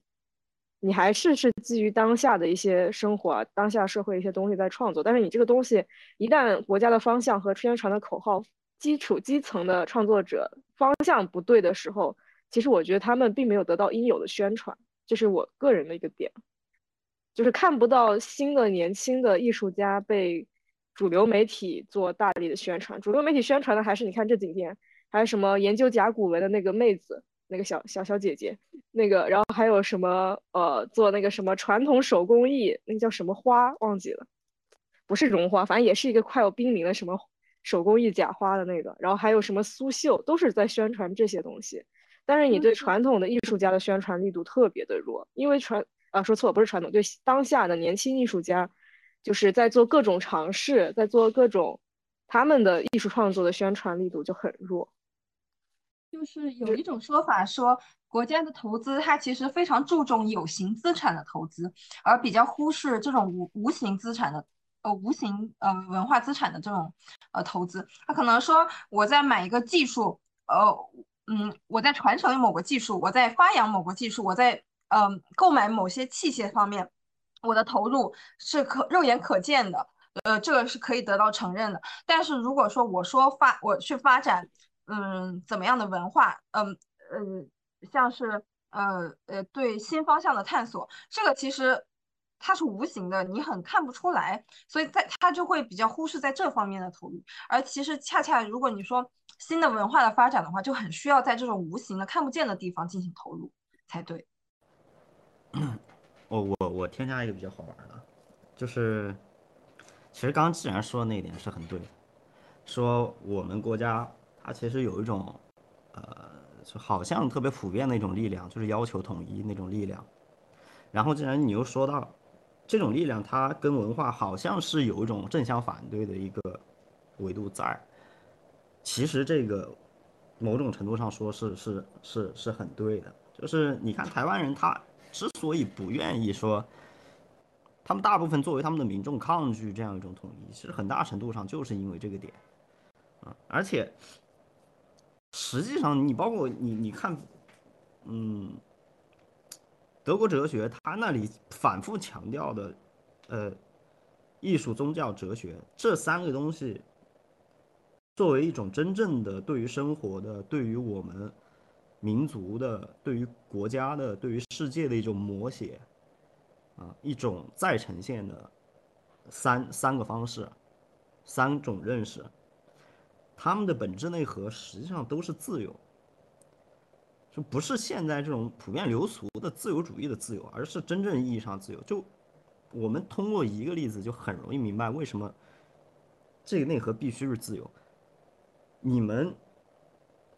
你还是是基于当下的一些生活、当下社会一些东西在创作，但是你这个东西一旦国家的方向和宣传的口号、基础基层的创作者方向不对的时候。其实我觉得他们并没有得到应有的宣传，这是我个人的一个点，就是看不到新的年轻的艺术家被主流媒体做大力的宣传。主流媒体宣传的还是你看这几天，还有什么研究甲骨文的那个妹子，那个小小小姐姐，那个，然后还有什么呃做那个什么传统手工艺，那个叫什么花忘记了，不是绒花，反正也是一个快要濒临的什么手工艺假花的那个，然后还有什么苏绣，都是在宣传这些东西。但是你对传统的艺术家的宣传力度特别的弱，因为传啊说错了，不是传统，对当下的年轻艺术家，就是在做各种尝试，在做各种他们的艺术创作的宣传力度就很弱。就是有一种说法说，国家的投资它其实非常注重有形资产的投资，而比较忽视这种无无形资产的呃无形呃文化资产的这种呃投资。他可能说我在买一个技术呃。嗯，我在传承某个技术，我在发扬某个技术，我在嗯购买某些器械方面，我的投入是可肉眼可见的，呃，这个是可以得到承认的。但是如果说我说发我去发展，嗯，怎么样的文化，嗯嗯，像是呃呃对新方向的探索，这个其实它是无形的，你很看不出来，所以在它就会比较忽视在这方面的投入。而其实恰恰如果你说新的文化的发展的话，就很需要在这种无形的看不见的地方进行投入才对。我我我添加一个比较好玩的，就是其实刚刚既然说的那一点是很对，说我们国家它其实有一种呃。就好像特别普遍的一种力量，就是要求统一那种力量。然后，既然你又说到这种力量，它跟文化好像是有一种正相反对的一个维度在。其实这个某种程度上说是是是是很对的。就是你看台湾人，他之所以不愿意说，他们大部分作为他们的民众抗拒这样一种统一，其实很大程度上就是因为这个点啊，而且。实际上，你包括你，你看，嗯，德国哲学，他那里反复强调的，呃，艺术、宗教、哲学这三个东西，作为一种真正的对于生活的、对于我们民族的、对于国家的、对于世界的一种摹写，啊，一种再呈现的三三个方式，三种认识。他们的本质内核实际上都是自由，就不是现在这种普遍流俗的自由主义的自由，而是真正意义上自由。就我们通过一个例子就很容易明白为什么这个内核必须是自由。你们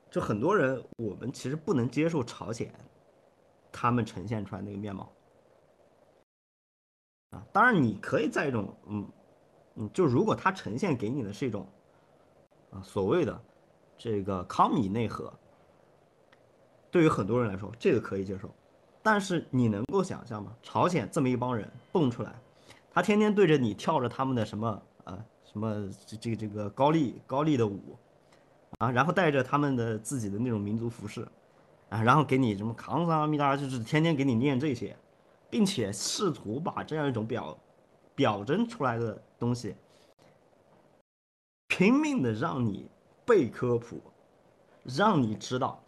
就很多人，我们其实不能接受朝鲜他们呈现出来那个面貌啊。当然，你可以在一种嗯嗯，就如果他呈现给你的是一种。啊所谓的这个康米内核，对于很多人来说，这个可以接受。但是你能够想象吗？朝鲜这么一帮人蹦出来，他天天对着你跳着他们的什么呃什么这这个这个高丽高丽的舞啊，然后带着他们的自己的那种民族服饰啊，然后给你什么扛桑咪达，就是天天给你念这些，并且试图把这样一种表表征出来的东西。拼命的让你背科普，让你知道，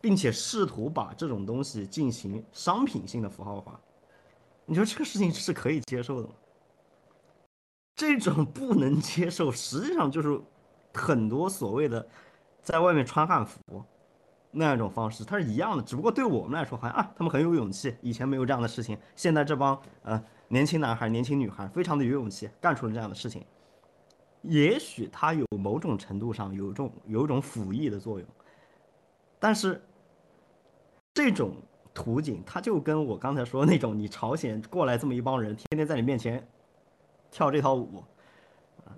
并且试图把这种东西进行商品性的符号化，你说这个事情是可以接受的吗？这种不能接受，实际上就是很多所谓的在外面穿汉服那样一种方式，它是一样的，只不过对我们来说，好像啊，他们很有勇气，以前没有这样的事情，现在这帮呃年轻男孩、年轻女孩非常的有勇气，干出了这样的事情。也许它有某种程度上有种有一种辅翼的作用，但是这种图景，它就跟我刚才说那种你朝鲜过来这么一帮人，天天在你面前跳这套舞，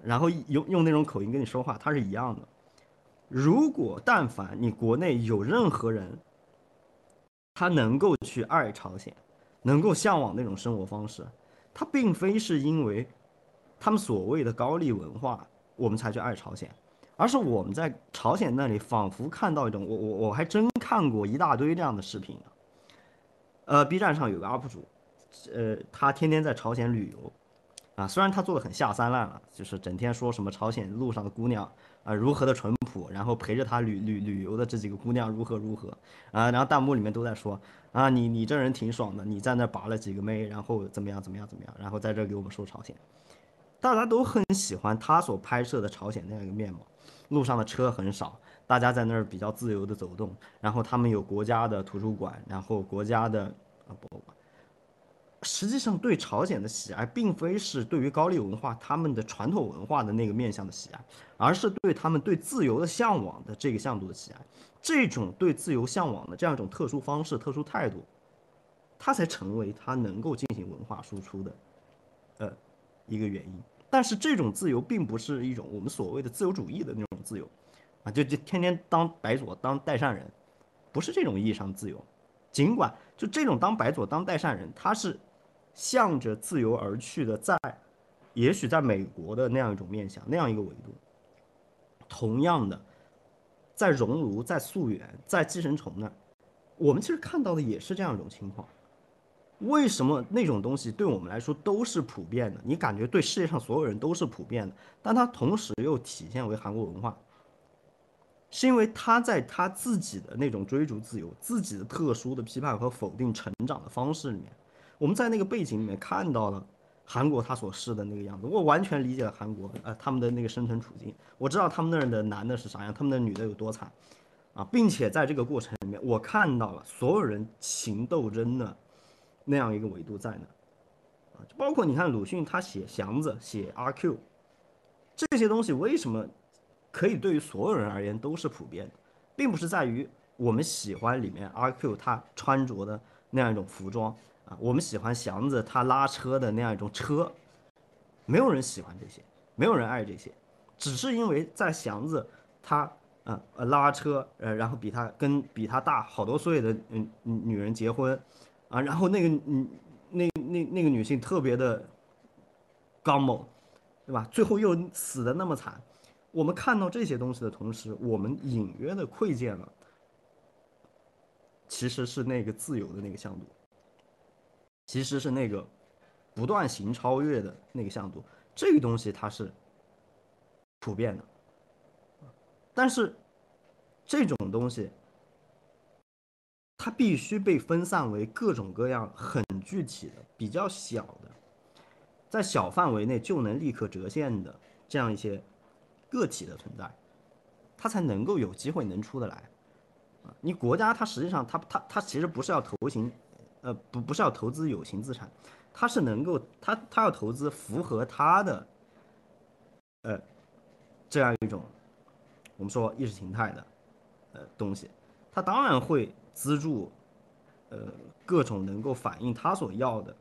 然后用用那种口音跟你说话，它是一样的。如果但凡你国内有任何人，他能够去爱朝鲜，能够向往那种生活方式，他并非是因为。他们所谓的高丽文化，我们才去爱朝鲜，而是我们在朝鲜那里仿佛看到一种，我我我还真看过一大堆这样的视频呃，B 站上有个 UP 主，呃，他天天在朝鲜旅游，啊，虽然他做的很下三滥了，就是整天说什么朝鲜路上的姑娘啊如何的淳朴，然后陪着他旅旅旅游的这几个姑娘如何如何，啊，然后弹幕里面都在说啊你你这人挺爽的，你在那拔了几个妹，然后怎么样怎么样怎么样，然后在这给我们说朝鲜。大家都很喜欢他所拍摄的朝鲜那样一个面貌，路上的车很少，大家在那儿比较自由的走动，然后他们有国家的图书馆，然后国家的啊博物馆。实际上对朝鲜的喜爱，并非是对于高丽文化他们的传统文化的那个面向的喜爱，而是对他们对自由的向往的这个向度的喜爱。这种对自由向往的这样一种特殊方式、特殊态度，它才成为他能够进行文化输出的，呃，一个原因。但是这种自由并不是一种我们所谓的自由主义的那种自由，啊，就就天天当白左当代善人，不是这种意义上的自由。尽管就这种当白左当代善人，他是向着自由而去的，在也许在美国的那样一种面向那样一个维度，同样的，在熔炉在溯源在寄生虫那儿，我们其实看到的也是这样一种情况。为什么那种东西对我们来说都是普遍的？你感觉对世界上所有人都是普遍的，但它同时又体现为韩国文化。是因为他在他自己的那种追逐自由、自己的特殊的批判和否定成长的方式里面，我们在那个背景里面看到了韩国他所示的那个样子。我完全理解了韩国呃他们的那个生存处境，我知道他们那儿的男的是啥样，他们的女的有多惨啊，并且在这个过程里面，我看到了所有人情斗争的那样一个维度在那啊，就包括你看鲁迅他写祥子、写阿 Q 这些东西，为什么？可以对于所有人而言都是普遍的，并不是在于我们喜欢里面阿 Q 他穿着的那样一种服装我们喜欢祥子他拉车的那样一种车，没有人喜欢这些，没有人爱这些，只是因为在祥子他啊呃拉车呃，然后比他跟比他大好多岁的嗯女人结婚啊，然后那个女那那那个女性特别的刚猛，对吧？最后又死的那么惨。我们看到这些东西的同时，我们隐约的窥见了，其实是那个自由的那个向度，其实是那个不断行超越的那个向度。这个东西它是普遍的，但是这种东西它必须被分散为各种各样很具体的、比较小的，在小范围内就能立刻折现的这样一些。个体的存在，它才能够有机会能出得来，啊，你国家它实际上它它它其实不是要投行，呃不不是要投资有形资产，他是能够他他要投资符合他的，呃，这样一种我们说意识形态的，呃东西，他当然会资助，呃各种能够反映他所要的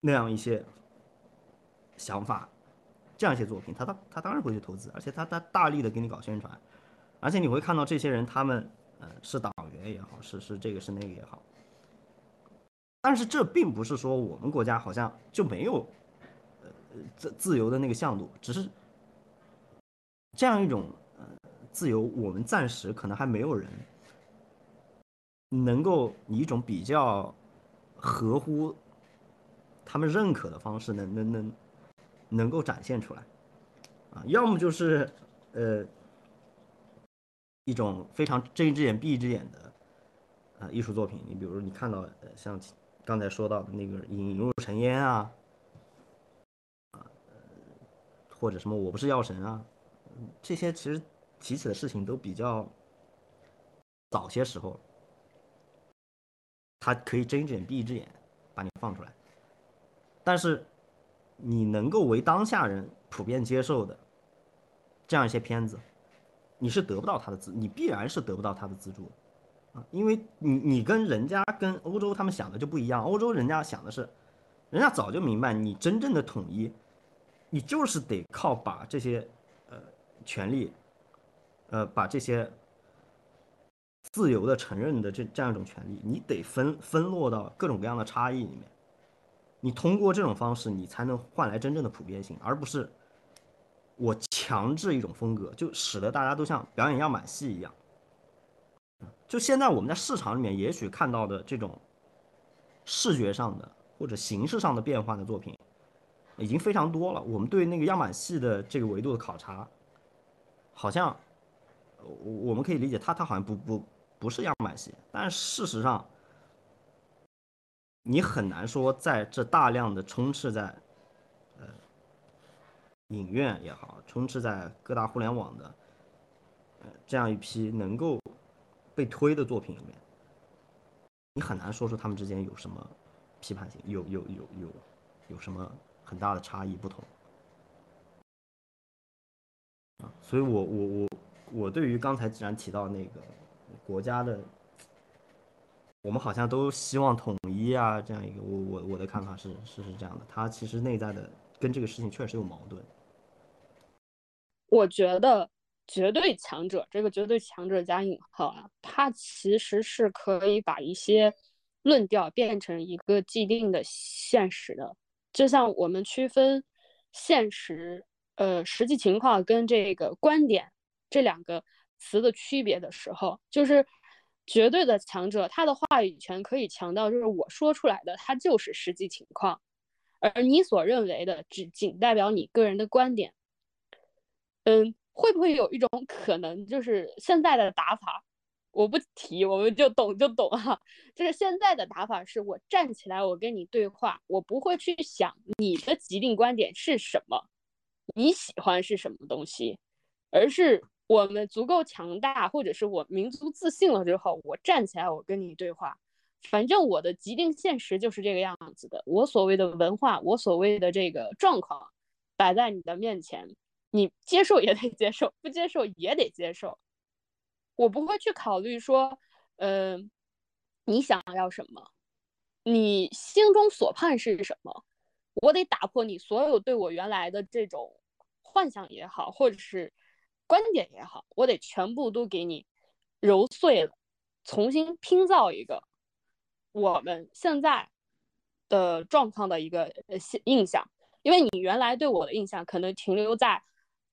那样一些想法。这样一些作品，他他他当然会去投资，而且他他大力的给你搞宣传，而且你会看到这些人，他们呃是党员也好，是是这个是那个也好，但是这并不是说我们国家好像就没有呃自自由的那个向度，只是这样一种呃自由，我们暂时可能还没有人能够以一种比较合乎他们认可的方式，能能能。能够展现出来，啊，要么就是，呃，一种非常睁一只眼闭一只眼的，啊，艺术作品。你比如你看到，呃，像刚才说到的那个《引入尘烟》啊，啊，或者什么《我不是药神》啊，这些其实提起的事情都比较早些时候，他可以睁一只眼闭一只眼把你放出来，但是。你能够为当下人普遍接受的这样一些片子，你是得不到他的资，你必然是得不到他的资助，啊，因为你你跟人家跟欧洲他们想的就不一样，欧洲人家想的是，人家早就明白你真正的统一，你就是得靠把这些呃权利，呃把这些自由的承认的这这样一种权利，你得分分落到各种各样的差异里面。你通过这种方式，你才能换来真正的普遍性，而不是我强制一种风格，就使得大家都像表演样板戏一样。就现在我们在市场里面也许看到的这种视觉上的或者形式上的变化的作品，已经非常多了。我们对那个样板戏的这个维度的考察，好像我我们可以理解，它它好像不不不是样板戏，但事实上。你很难说，在这大量的充斥在，影院也好，充斥在各大互联网的，呃，这样一批能够被推的作品里面，你很难说出他们之间有什么批判性，有有有有有什么很大的差异不同啊。所以我我我我对于刚才既然提到那个国家的。我们好像都希望统一啊，这样一个我我我的看法是是是这样的，它其实内在的跟这个事情确实有矛盾。我觉得绝对强者这个绝对强者加引号啊，它其实是可以把一些论调变成一个既定的现实的，就像我们区分现实呃实际情况跟这个观点这两个词的区别的时候，就是。绝对的强者，他的话语权可以强到，就是我说出来的，他就是实际情况，而你所认为的，只仅代表你个人的观点。嗯，会不会有一种可能，就是现在的打法，我不提，我们就懂就懂哈。就是现在的打法是我站起来，我跟你对话，我不会去想你的既定观点是什么，你喜欢是什么东西，而是我们足够强大，或者是我民族自信了之后，我站起来，我跟你对话。反正我的既定现实就是这个样子的，我所谓的文化，我所谓的这个状况，摆在你的面前。你接受也得接受，不接受也得接受。我不会去考虑说，嗯，你想要什么，你心中所盼是什么。我得打破你所有对我原来的这种幻想也好，或者是观点也好，我得全部都给你揉碎了，重新拼造一个我们现在的状况的一个印象。因为你原来对我的印象可能停留在。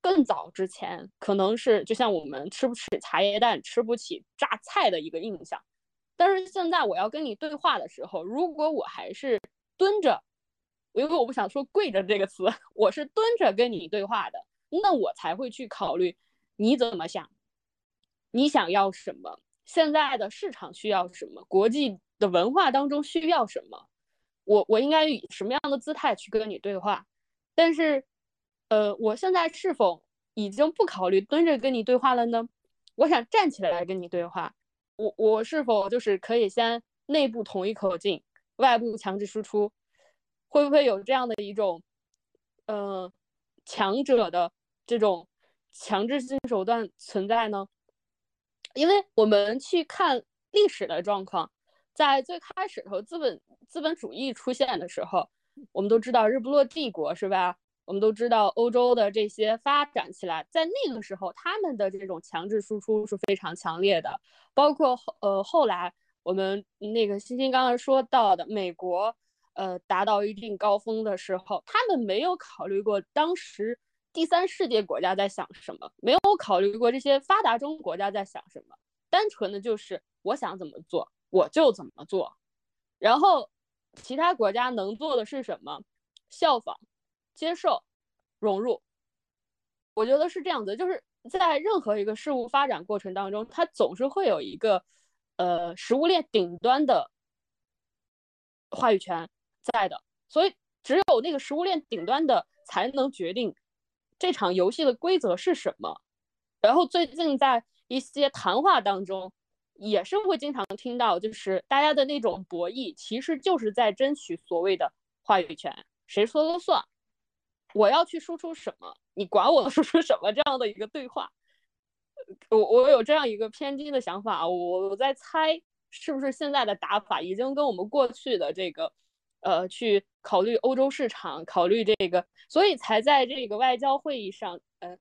更早之前，可能是就像我们吃不起茶叶蛋、吃不起榨菜的一个印象。但是现在我要跟你对话的时候，如果我还是蹲着，因为我不想说跪着这个词，我是蹲着跟你对话的，那我才会去考虑你怎么想，你想要什么，现在的市场需要什么，国际的文化当中需要什么，我我应该以什么样的姿态去跟你对话？但是。呃，我现在是否已经不考虑蹲着跟你对话了呢？我想站起来跟你对话。我我是否就是可以先内部统一口径，外部强制输出？会不会有这样的一种，呃，强者的这种强制性手段存在呢？因为我们去看历史的状况，在最开始的时候，资本资本主义出现的时候，我们都知道日不落帝国是吧？我们都知道，欧洲的这些发展起来，在那个时候，他们的这种强制输出是非常强烈的。包括后呃后来，我们那个欣欣刚刚说到的，美国呃达到一定高峰的时候，他们没有考虑过当时第三世界国家在想什么，没有考虑过这些发达中国家在想什么，单纯的就是我想怎么做我就怎么做，然后其他国家能做的是什么，效仿。接受、融入，我觉得是这样子，就是在任何一个事物发展过程当中，它总是会有一个呃食物链顶端的话语权在的，所以只有那个食物链顶端的才能决定这场游戏的规则是什么。然后最近在一些谈话当中，也是会经常听到，就是大家的那种博弈，其实就是在争取所谓的话语权，谁说了算。我要去输出什么，你管我 输出什么？这样的一个对话，我我有这样一个偏激的想法，我我在猜是不是现在的打法已经跟我们过去的这个，呃，去考虑欧洲市场，考虑这个，所以才在这个外交会议上，呃，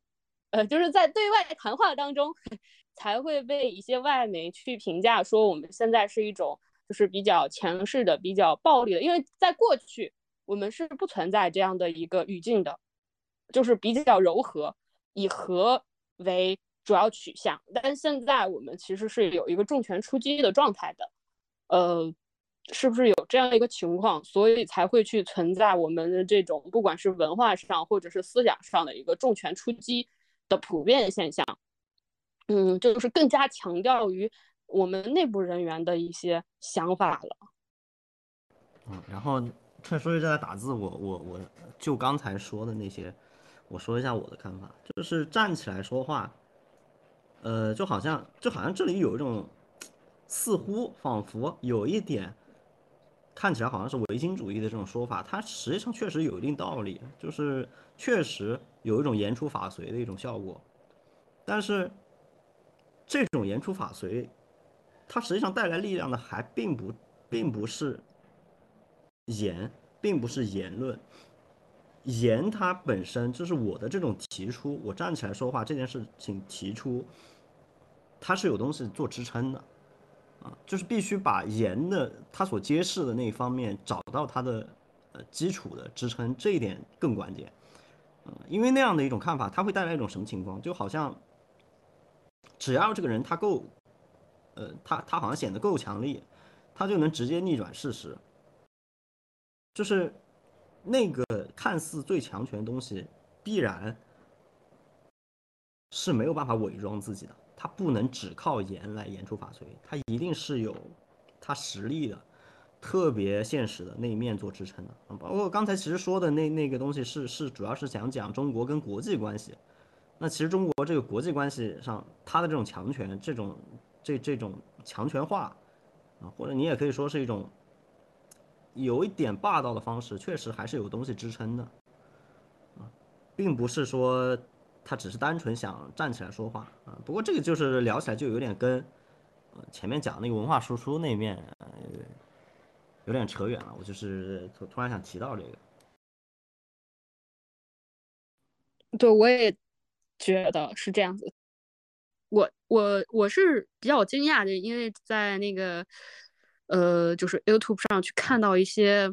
呃，就是在对外谈话当中，才会被一些外媒去评价说我们现在是一种就是比较强势的、比较暴力的，因为在过去。我们是不存在这样的一个语境的，就是比较柔和，以和为主要取向。但现在我们其实是有一个重拳出击的状态的，呃，是不是有这样一个情况，所以才会去存在我们的这种不管是文化上或者是思想上的一个重拳出击的普遍现象？嗯，就是更加强调于我们内部人员的一些想法了。嗯，然后。趁说一在打字，我我我就刚才说的那些，我说一下我的看法，就是站起来说话，呃，就好像就好像这里有一种似乎仿佛有一点看起来好像是唯心主义的这种说法，它实际上确实有一定道理，就是确实有一种言出法随的一种效果，但是这种言出法随，它实际上带来力量的还并不并不是。言并不是言论，言它本身就是我的这种提出，我站起来说话这件事情提出，它是有东西做支撑的，啊，就是必须把言的它所揭示的那一方面找到它的呃基础的支撑，这一点更关键，嗯，因为那样的一种看法，它会带来一种什么情况？就好像只要这个人他够，呃，他他好像显得够强力，他就能直接逆转事实。就是那个看似最强权的东西，必然是没有办法伪装自己的，他不能只靠言来言出法随，他一定是有他实力的，特别现实的那一面做支撑的。包括刚才其实说的那那个东西是是主要是想讲中国跟国际关系。那其实中国这个国际关系上，它的这种强权，这种这这种强权化啊，或者你也可以说是一种有一点霸道的方式，确实还是有东西支撑的啊，并不是说他只是单纯想站起来说话啊。不过这个就是聊起来就有点跟前面讲那个文化输出那面有点扯远了，我就是突突然想提到这个。对，我也。觉得是这样子，我我我是比较惊讶的，因为在那个呃，就是 YouTube 上去看到一些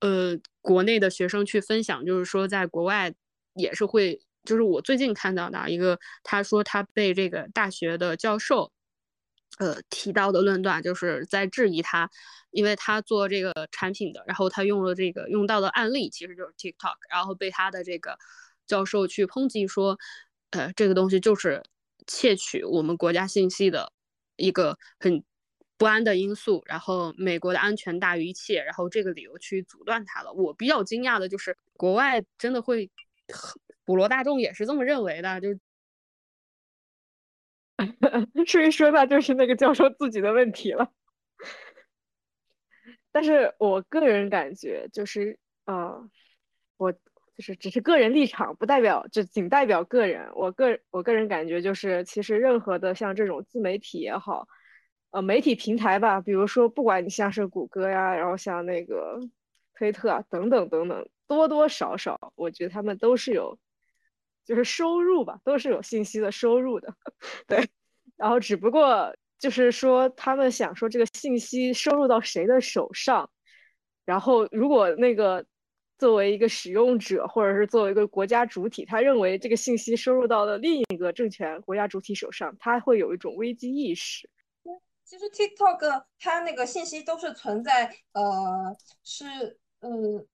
呃国内的学生去分享，就是说在国外也是会，就是我最近看到的一个，他说他被这个大学的教授呃提到的论断，就是在质疑他，因为他做这个产品的，然后他用了这个用到的案例其实就是 TikTok，然后被他的这个。教授去抨击说，呃，这个东西就是窃取我们国家信息的一个很不安的因素，然后美国的安全大于一切，然后这个理由去阻断它了。我比较惊讶的就是，国外真的会普罗大众也是这么认为的，就是 所以说那就是那个教授自己的问题了。但是我个人感觉就是，呃，我。就是只是个人立场，不代表就仅代表个人。我个我个人感觉就是，其实任何的像这种自媒体也好，呃，媒体平台吧，比如说不管你像是谷歌呀，然后像那个推特啊等等等等，多多少少，我觉得他们都是有，就是收入吧，都是有信息的收入的，对。然后只不过就是说，他们想说这个信息收入到谁的手上，然后如果那个。作为一个使用者，或者是作为一个国家主体，他认为这个信息收入到了另一个政权国家主体手上，他会有一种危机意识。其实 TikTok 它那个信息都是存在，呃，是嗯，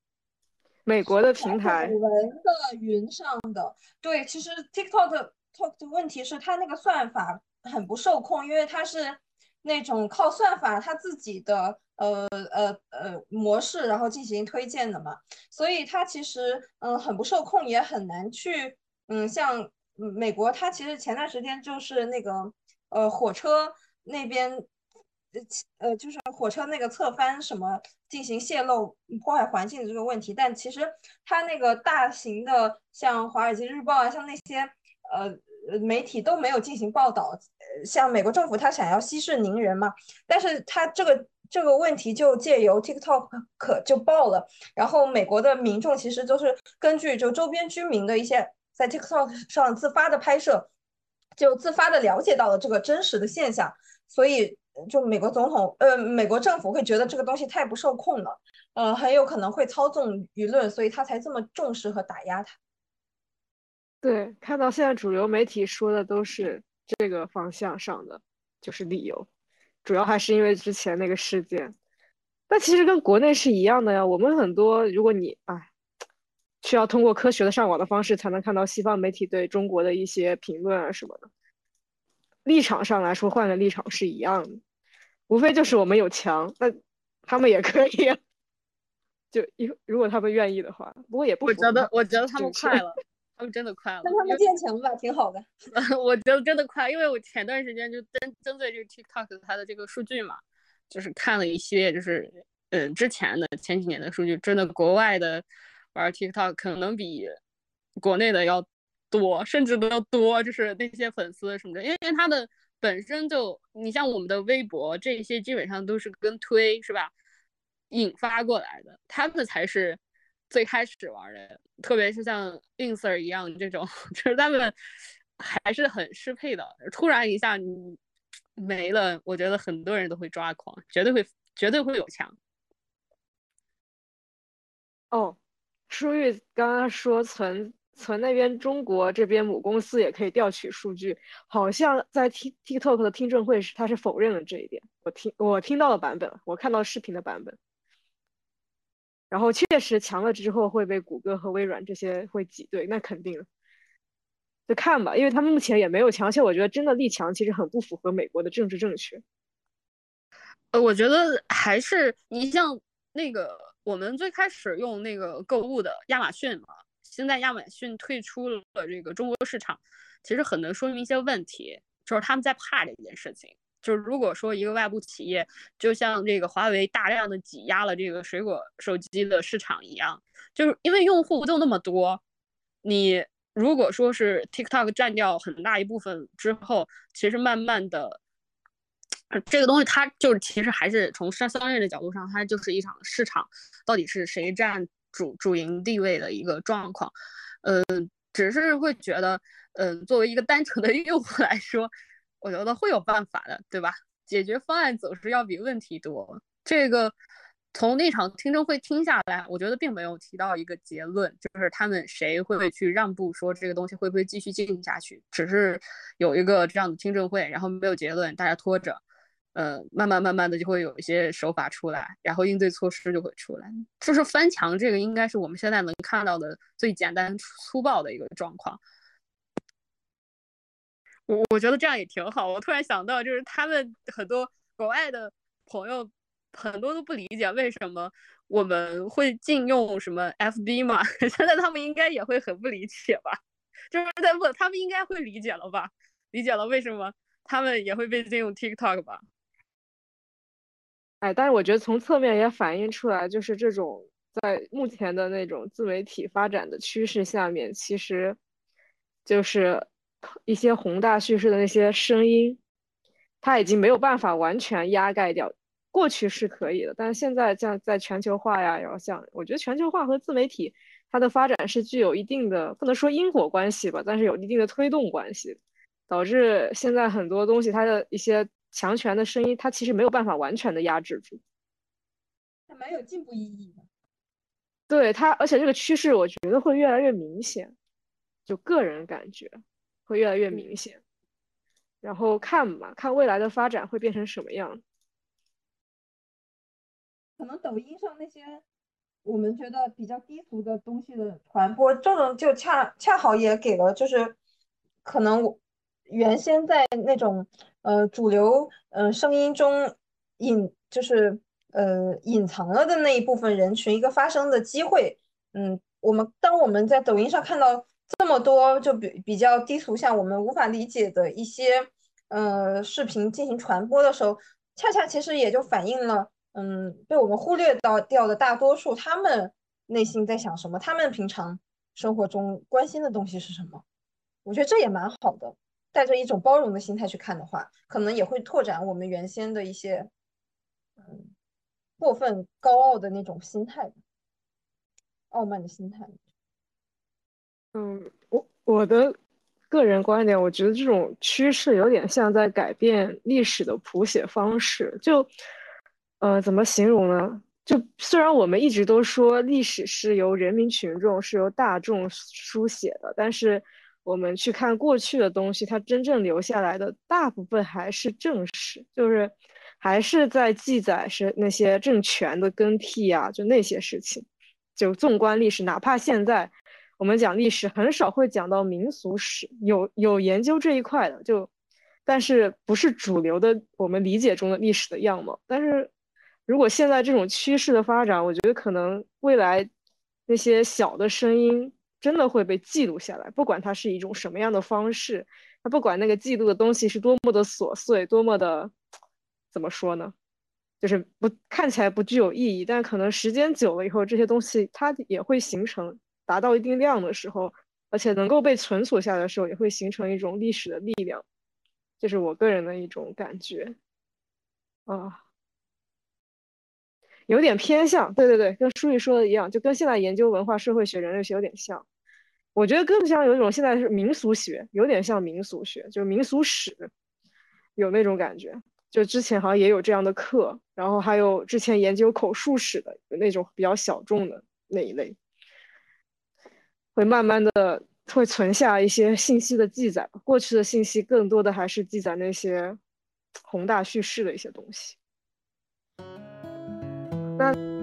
美国的平台文的云上的。对，其实 TikTok Talk 的问题是它那个算法很不受控，因为它是那种靠算法它自己的。呃呃呃，模式然后进行推荐的嘛，所以它其实嗯很不受控，也很难去嗯像美国，它其实前段时间就是那个呃火车那边呃呃就是火车那个侧翻什么进行泄漏破坏环境的这个问题，但其实它那个大型的像华尔街日报啊，像那些呃媒体都没有进行报道，像美国政府它想要息事宁人嘛，但是它这个。这个问题就借由 TikTok 可就爆了，然后美国的民众其实都是根据就周边居民的一些在 TikTok 上自发的拍摄，就自发的了解到了这个真实的现象，所以就美国总统呃美国政府会觉得这个东西太不受控了，呃很有可能会操纵舆论，所以他才这么重视和打压它。对，看到现在主流媒体说的都是这个方向上的，就是理由。主要还是因为之前那个事件，但其实跟国内是一样的呀。我们很多，如果你哎，需要通过科学的上网的方式才能看到西方媒体对中国的一些评论啊什么的，立场上来说，换个立场是一样的，无非就是我们有墙，那他们也可以，就一如果他们愿意的话。不过也不，我觉得我觉得他们快了。他们真的快了，让他们建墙吧，挺好的。我觉得真的快，因为我前段时间就针针对这个 TikTok 它的这个数据嘛，就是看了一系列，就是嗯之前的前几年的数据，真的国外的玩 TikTok 可能比国内的要多，甚至都要多，就是那些粉丝什么的，因为因为它的本身就，你像我们的微博这些，基本上都是跟推是吧引发过来的，他们才是。最开始玩的，特别是像 Inser 一样这种，就是他们还是很适配的。突然一下你没了，我觉得很多人都会抓狂，绝对会，绝对会有墙。哦，舒玉刚刚说存存那边中国这边母公司也可以调取数据，好像在 T TikTok 的听证会时他是否认了这一点。我听我听到的版本，我看到视频的版本。然后确实强了之后会被谷歌和微软这些会挤兑，那肯定。就看吧，因为他们目前也没有强，而且我觉得真的立强其实很不符合美国的政治正确。呃，我觉得还是你像那个我们最开始用那个购物的亚马逊嘛，现在亚马逊退出了这个中国市场，其实很能说明一些问题，就是他们在怕这件事情。就是如果说一个外部企业，就像这个华为大量的挤压了这个水果手机的市场一样，就是因为用户就那么多，你如果说是 TikTok 占掉很大一部分之后，其实慢慢的，这个东西它就是其实还是从商商业的角度上，它就是一场市场到底是谁占主主营地位的一个状况，嗯，只是会觉得，嗯，作为一个单纯的用户来说。我觉得会有办法的，对吧？解决方案总是要比问题多。这个从那场听证会听下来，我觉得并没有提到一个结论，就是他们谁会去让步，说这个东西会不会继续进行下去。只是有一个这样的听证会，然后没有结论，大家拖着，呃，慢慢慢慢的就会有一些手法出来，然后应对措施就会出来。就是翻墙这个，应该是我们现在能看到的最简单粗暴的一个状况。我我觉得这样也挺好。我突然想到，就是他们很多国外的朋友，很多都不理解为什么我们会禁用什么 FB 嘛。现在他们应该也会很不理解吧？就是在问他们应该会理解了吧？理解了为什么他们也会被禁用 TikTok 吧？哎，但是我觉得从侧面也反映出来，就是这种在目前的那种自媒体发展的趋势下面，其实就是。一些宏大叙事的那些声音，它已经没有办法完全压盖掉。过去是可以的，但是现在像在全球化呀，然后像我觉得全球化和自媒体它的发展是具有一定的不能说因果关系吧，但是有一定的推动关系，导致现在很多东西它的一些强权的声音，它其实没有办法完全的压制住。还蛮有进步意义的。对它，而且这个趋势我觉得会越来越明显，就个人感觉。会越来越明显，然后看吧，看未来的发展会变成什么样。可能抖音上那些我们觉得比较低俗的东西的传播，这种就恰恰好也给了，就是可能原先在那种呃主流呃声音中隐就是呃隐藏了的那一部分人群一个发声的机会。嗯，我们当我们在抖音上看到。这么多就比比较低俗，像我们无法理解的一些呃视频进行传播的时候，恰恰其实也就反映了，嗯，被我们忽略到掉的大多数他们内心在想什么，他们平常生活中关心的东西是什么。我觉得这也蛮好的，带着一种包容的心态去看的话，可能也会拓展我们原先的一些嗯过分高傲的那种心态，傲慢的心态。嗯，我我的个人观点，我觉得这种趋势有点像在改变历史的谱写方式。就，呃，怎么形容呢？就虽然我们一直都说历史是由人民群众、是由大众书写的，但是我们去看过去的东西，它真正留下来的大部分还是正史，就是还是在记载是那些政权的更替啊，就那些事情。就纵观历史，哪怕现在。我们讲历史很少会讲到民俗史，有有研究这一块的，就但是不是主流的我们理解中的历史的样貌。但是如果现在这种趋势的发展，我觉得可能未来那些小的声音真的会被记录下来，不管它是一种什么样的方式，它不管那个记录的东西是多么的琐碎，多么的怎么说呢，就是不看起来不具有意义，但可能时间久了以后，这些东西它也会形成。达到一定量的时候，而且能够被存储下来的时候，也会形成一种历史的力量，这是我个人的一种感觉。啊，有点偏向，对对对，跟书里说的一样，就跟现在研究文化社会学、人类学有点像。我觉得更像有一种现在是民俗学，有点像民俗学，就是民俗史，有那种感觉。就之前好像也有这样的课，然后还有之前研究口述史的，那种比较小众的那一类。会慢慢的会存下一些信息的记载，过去的信息更多的还是记载那些宏大叙事的一些东西。Bye.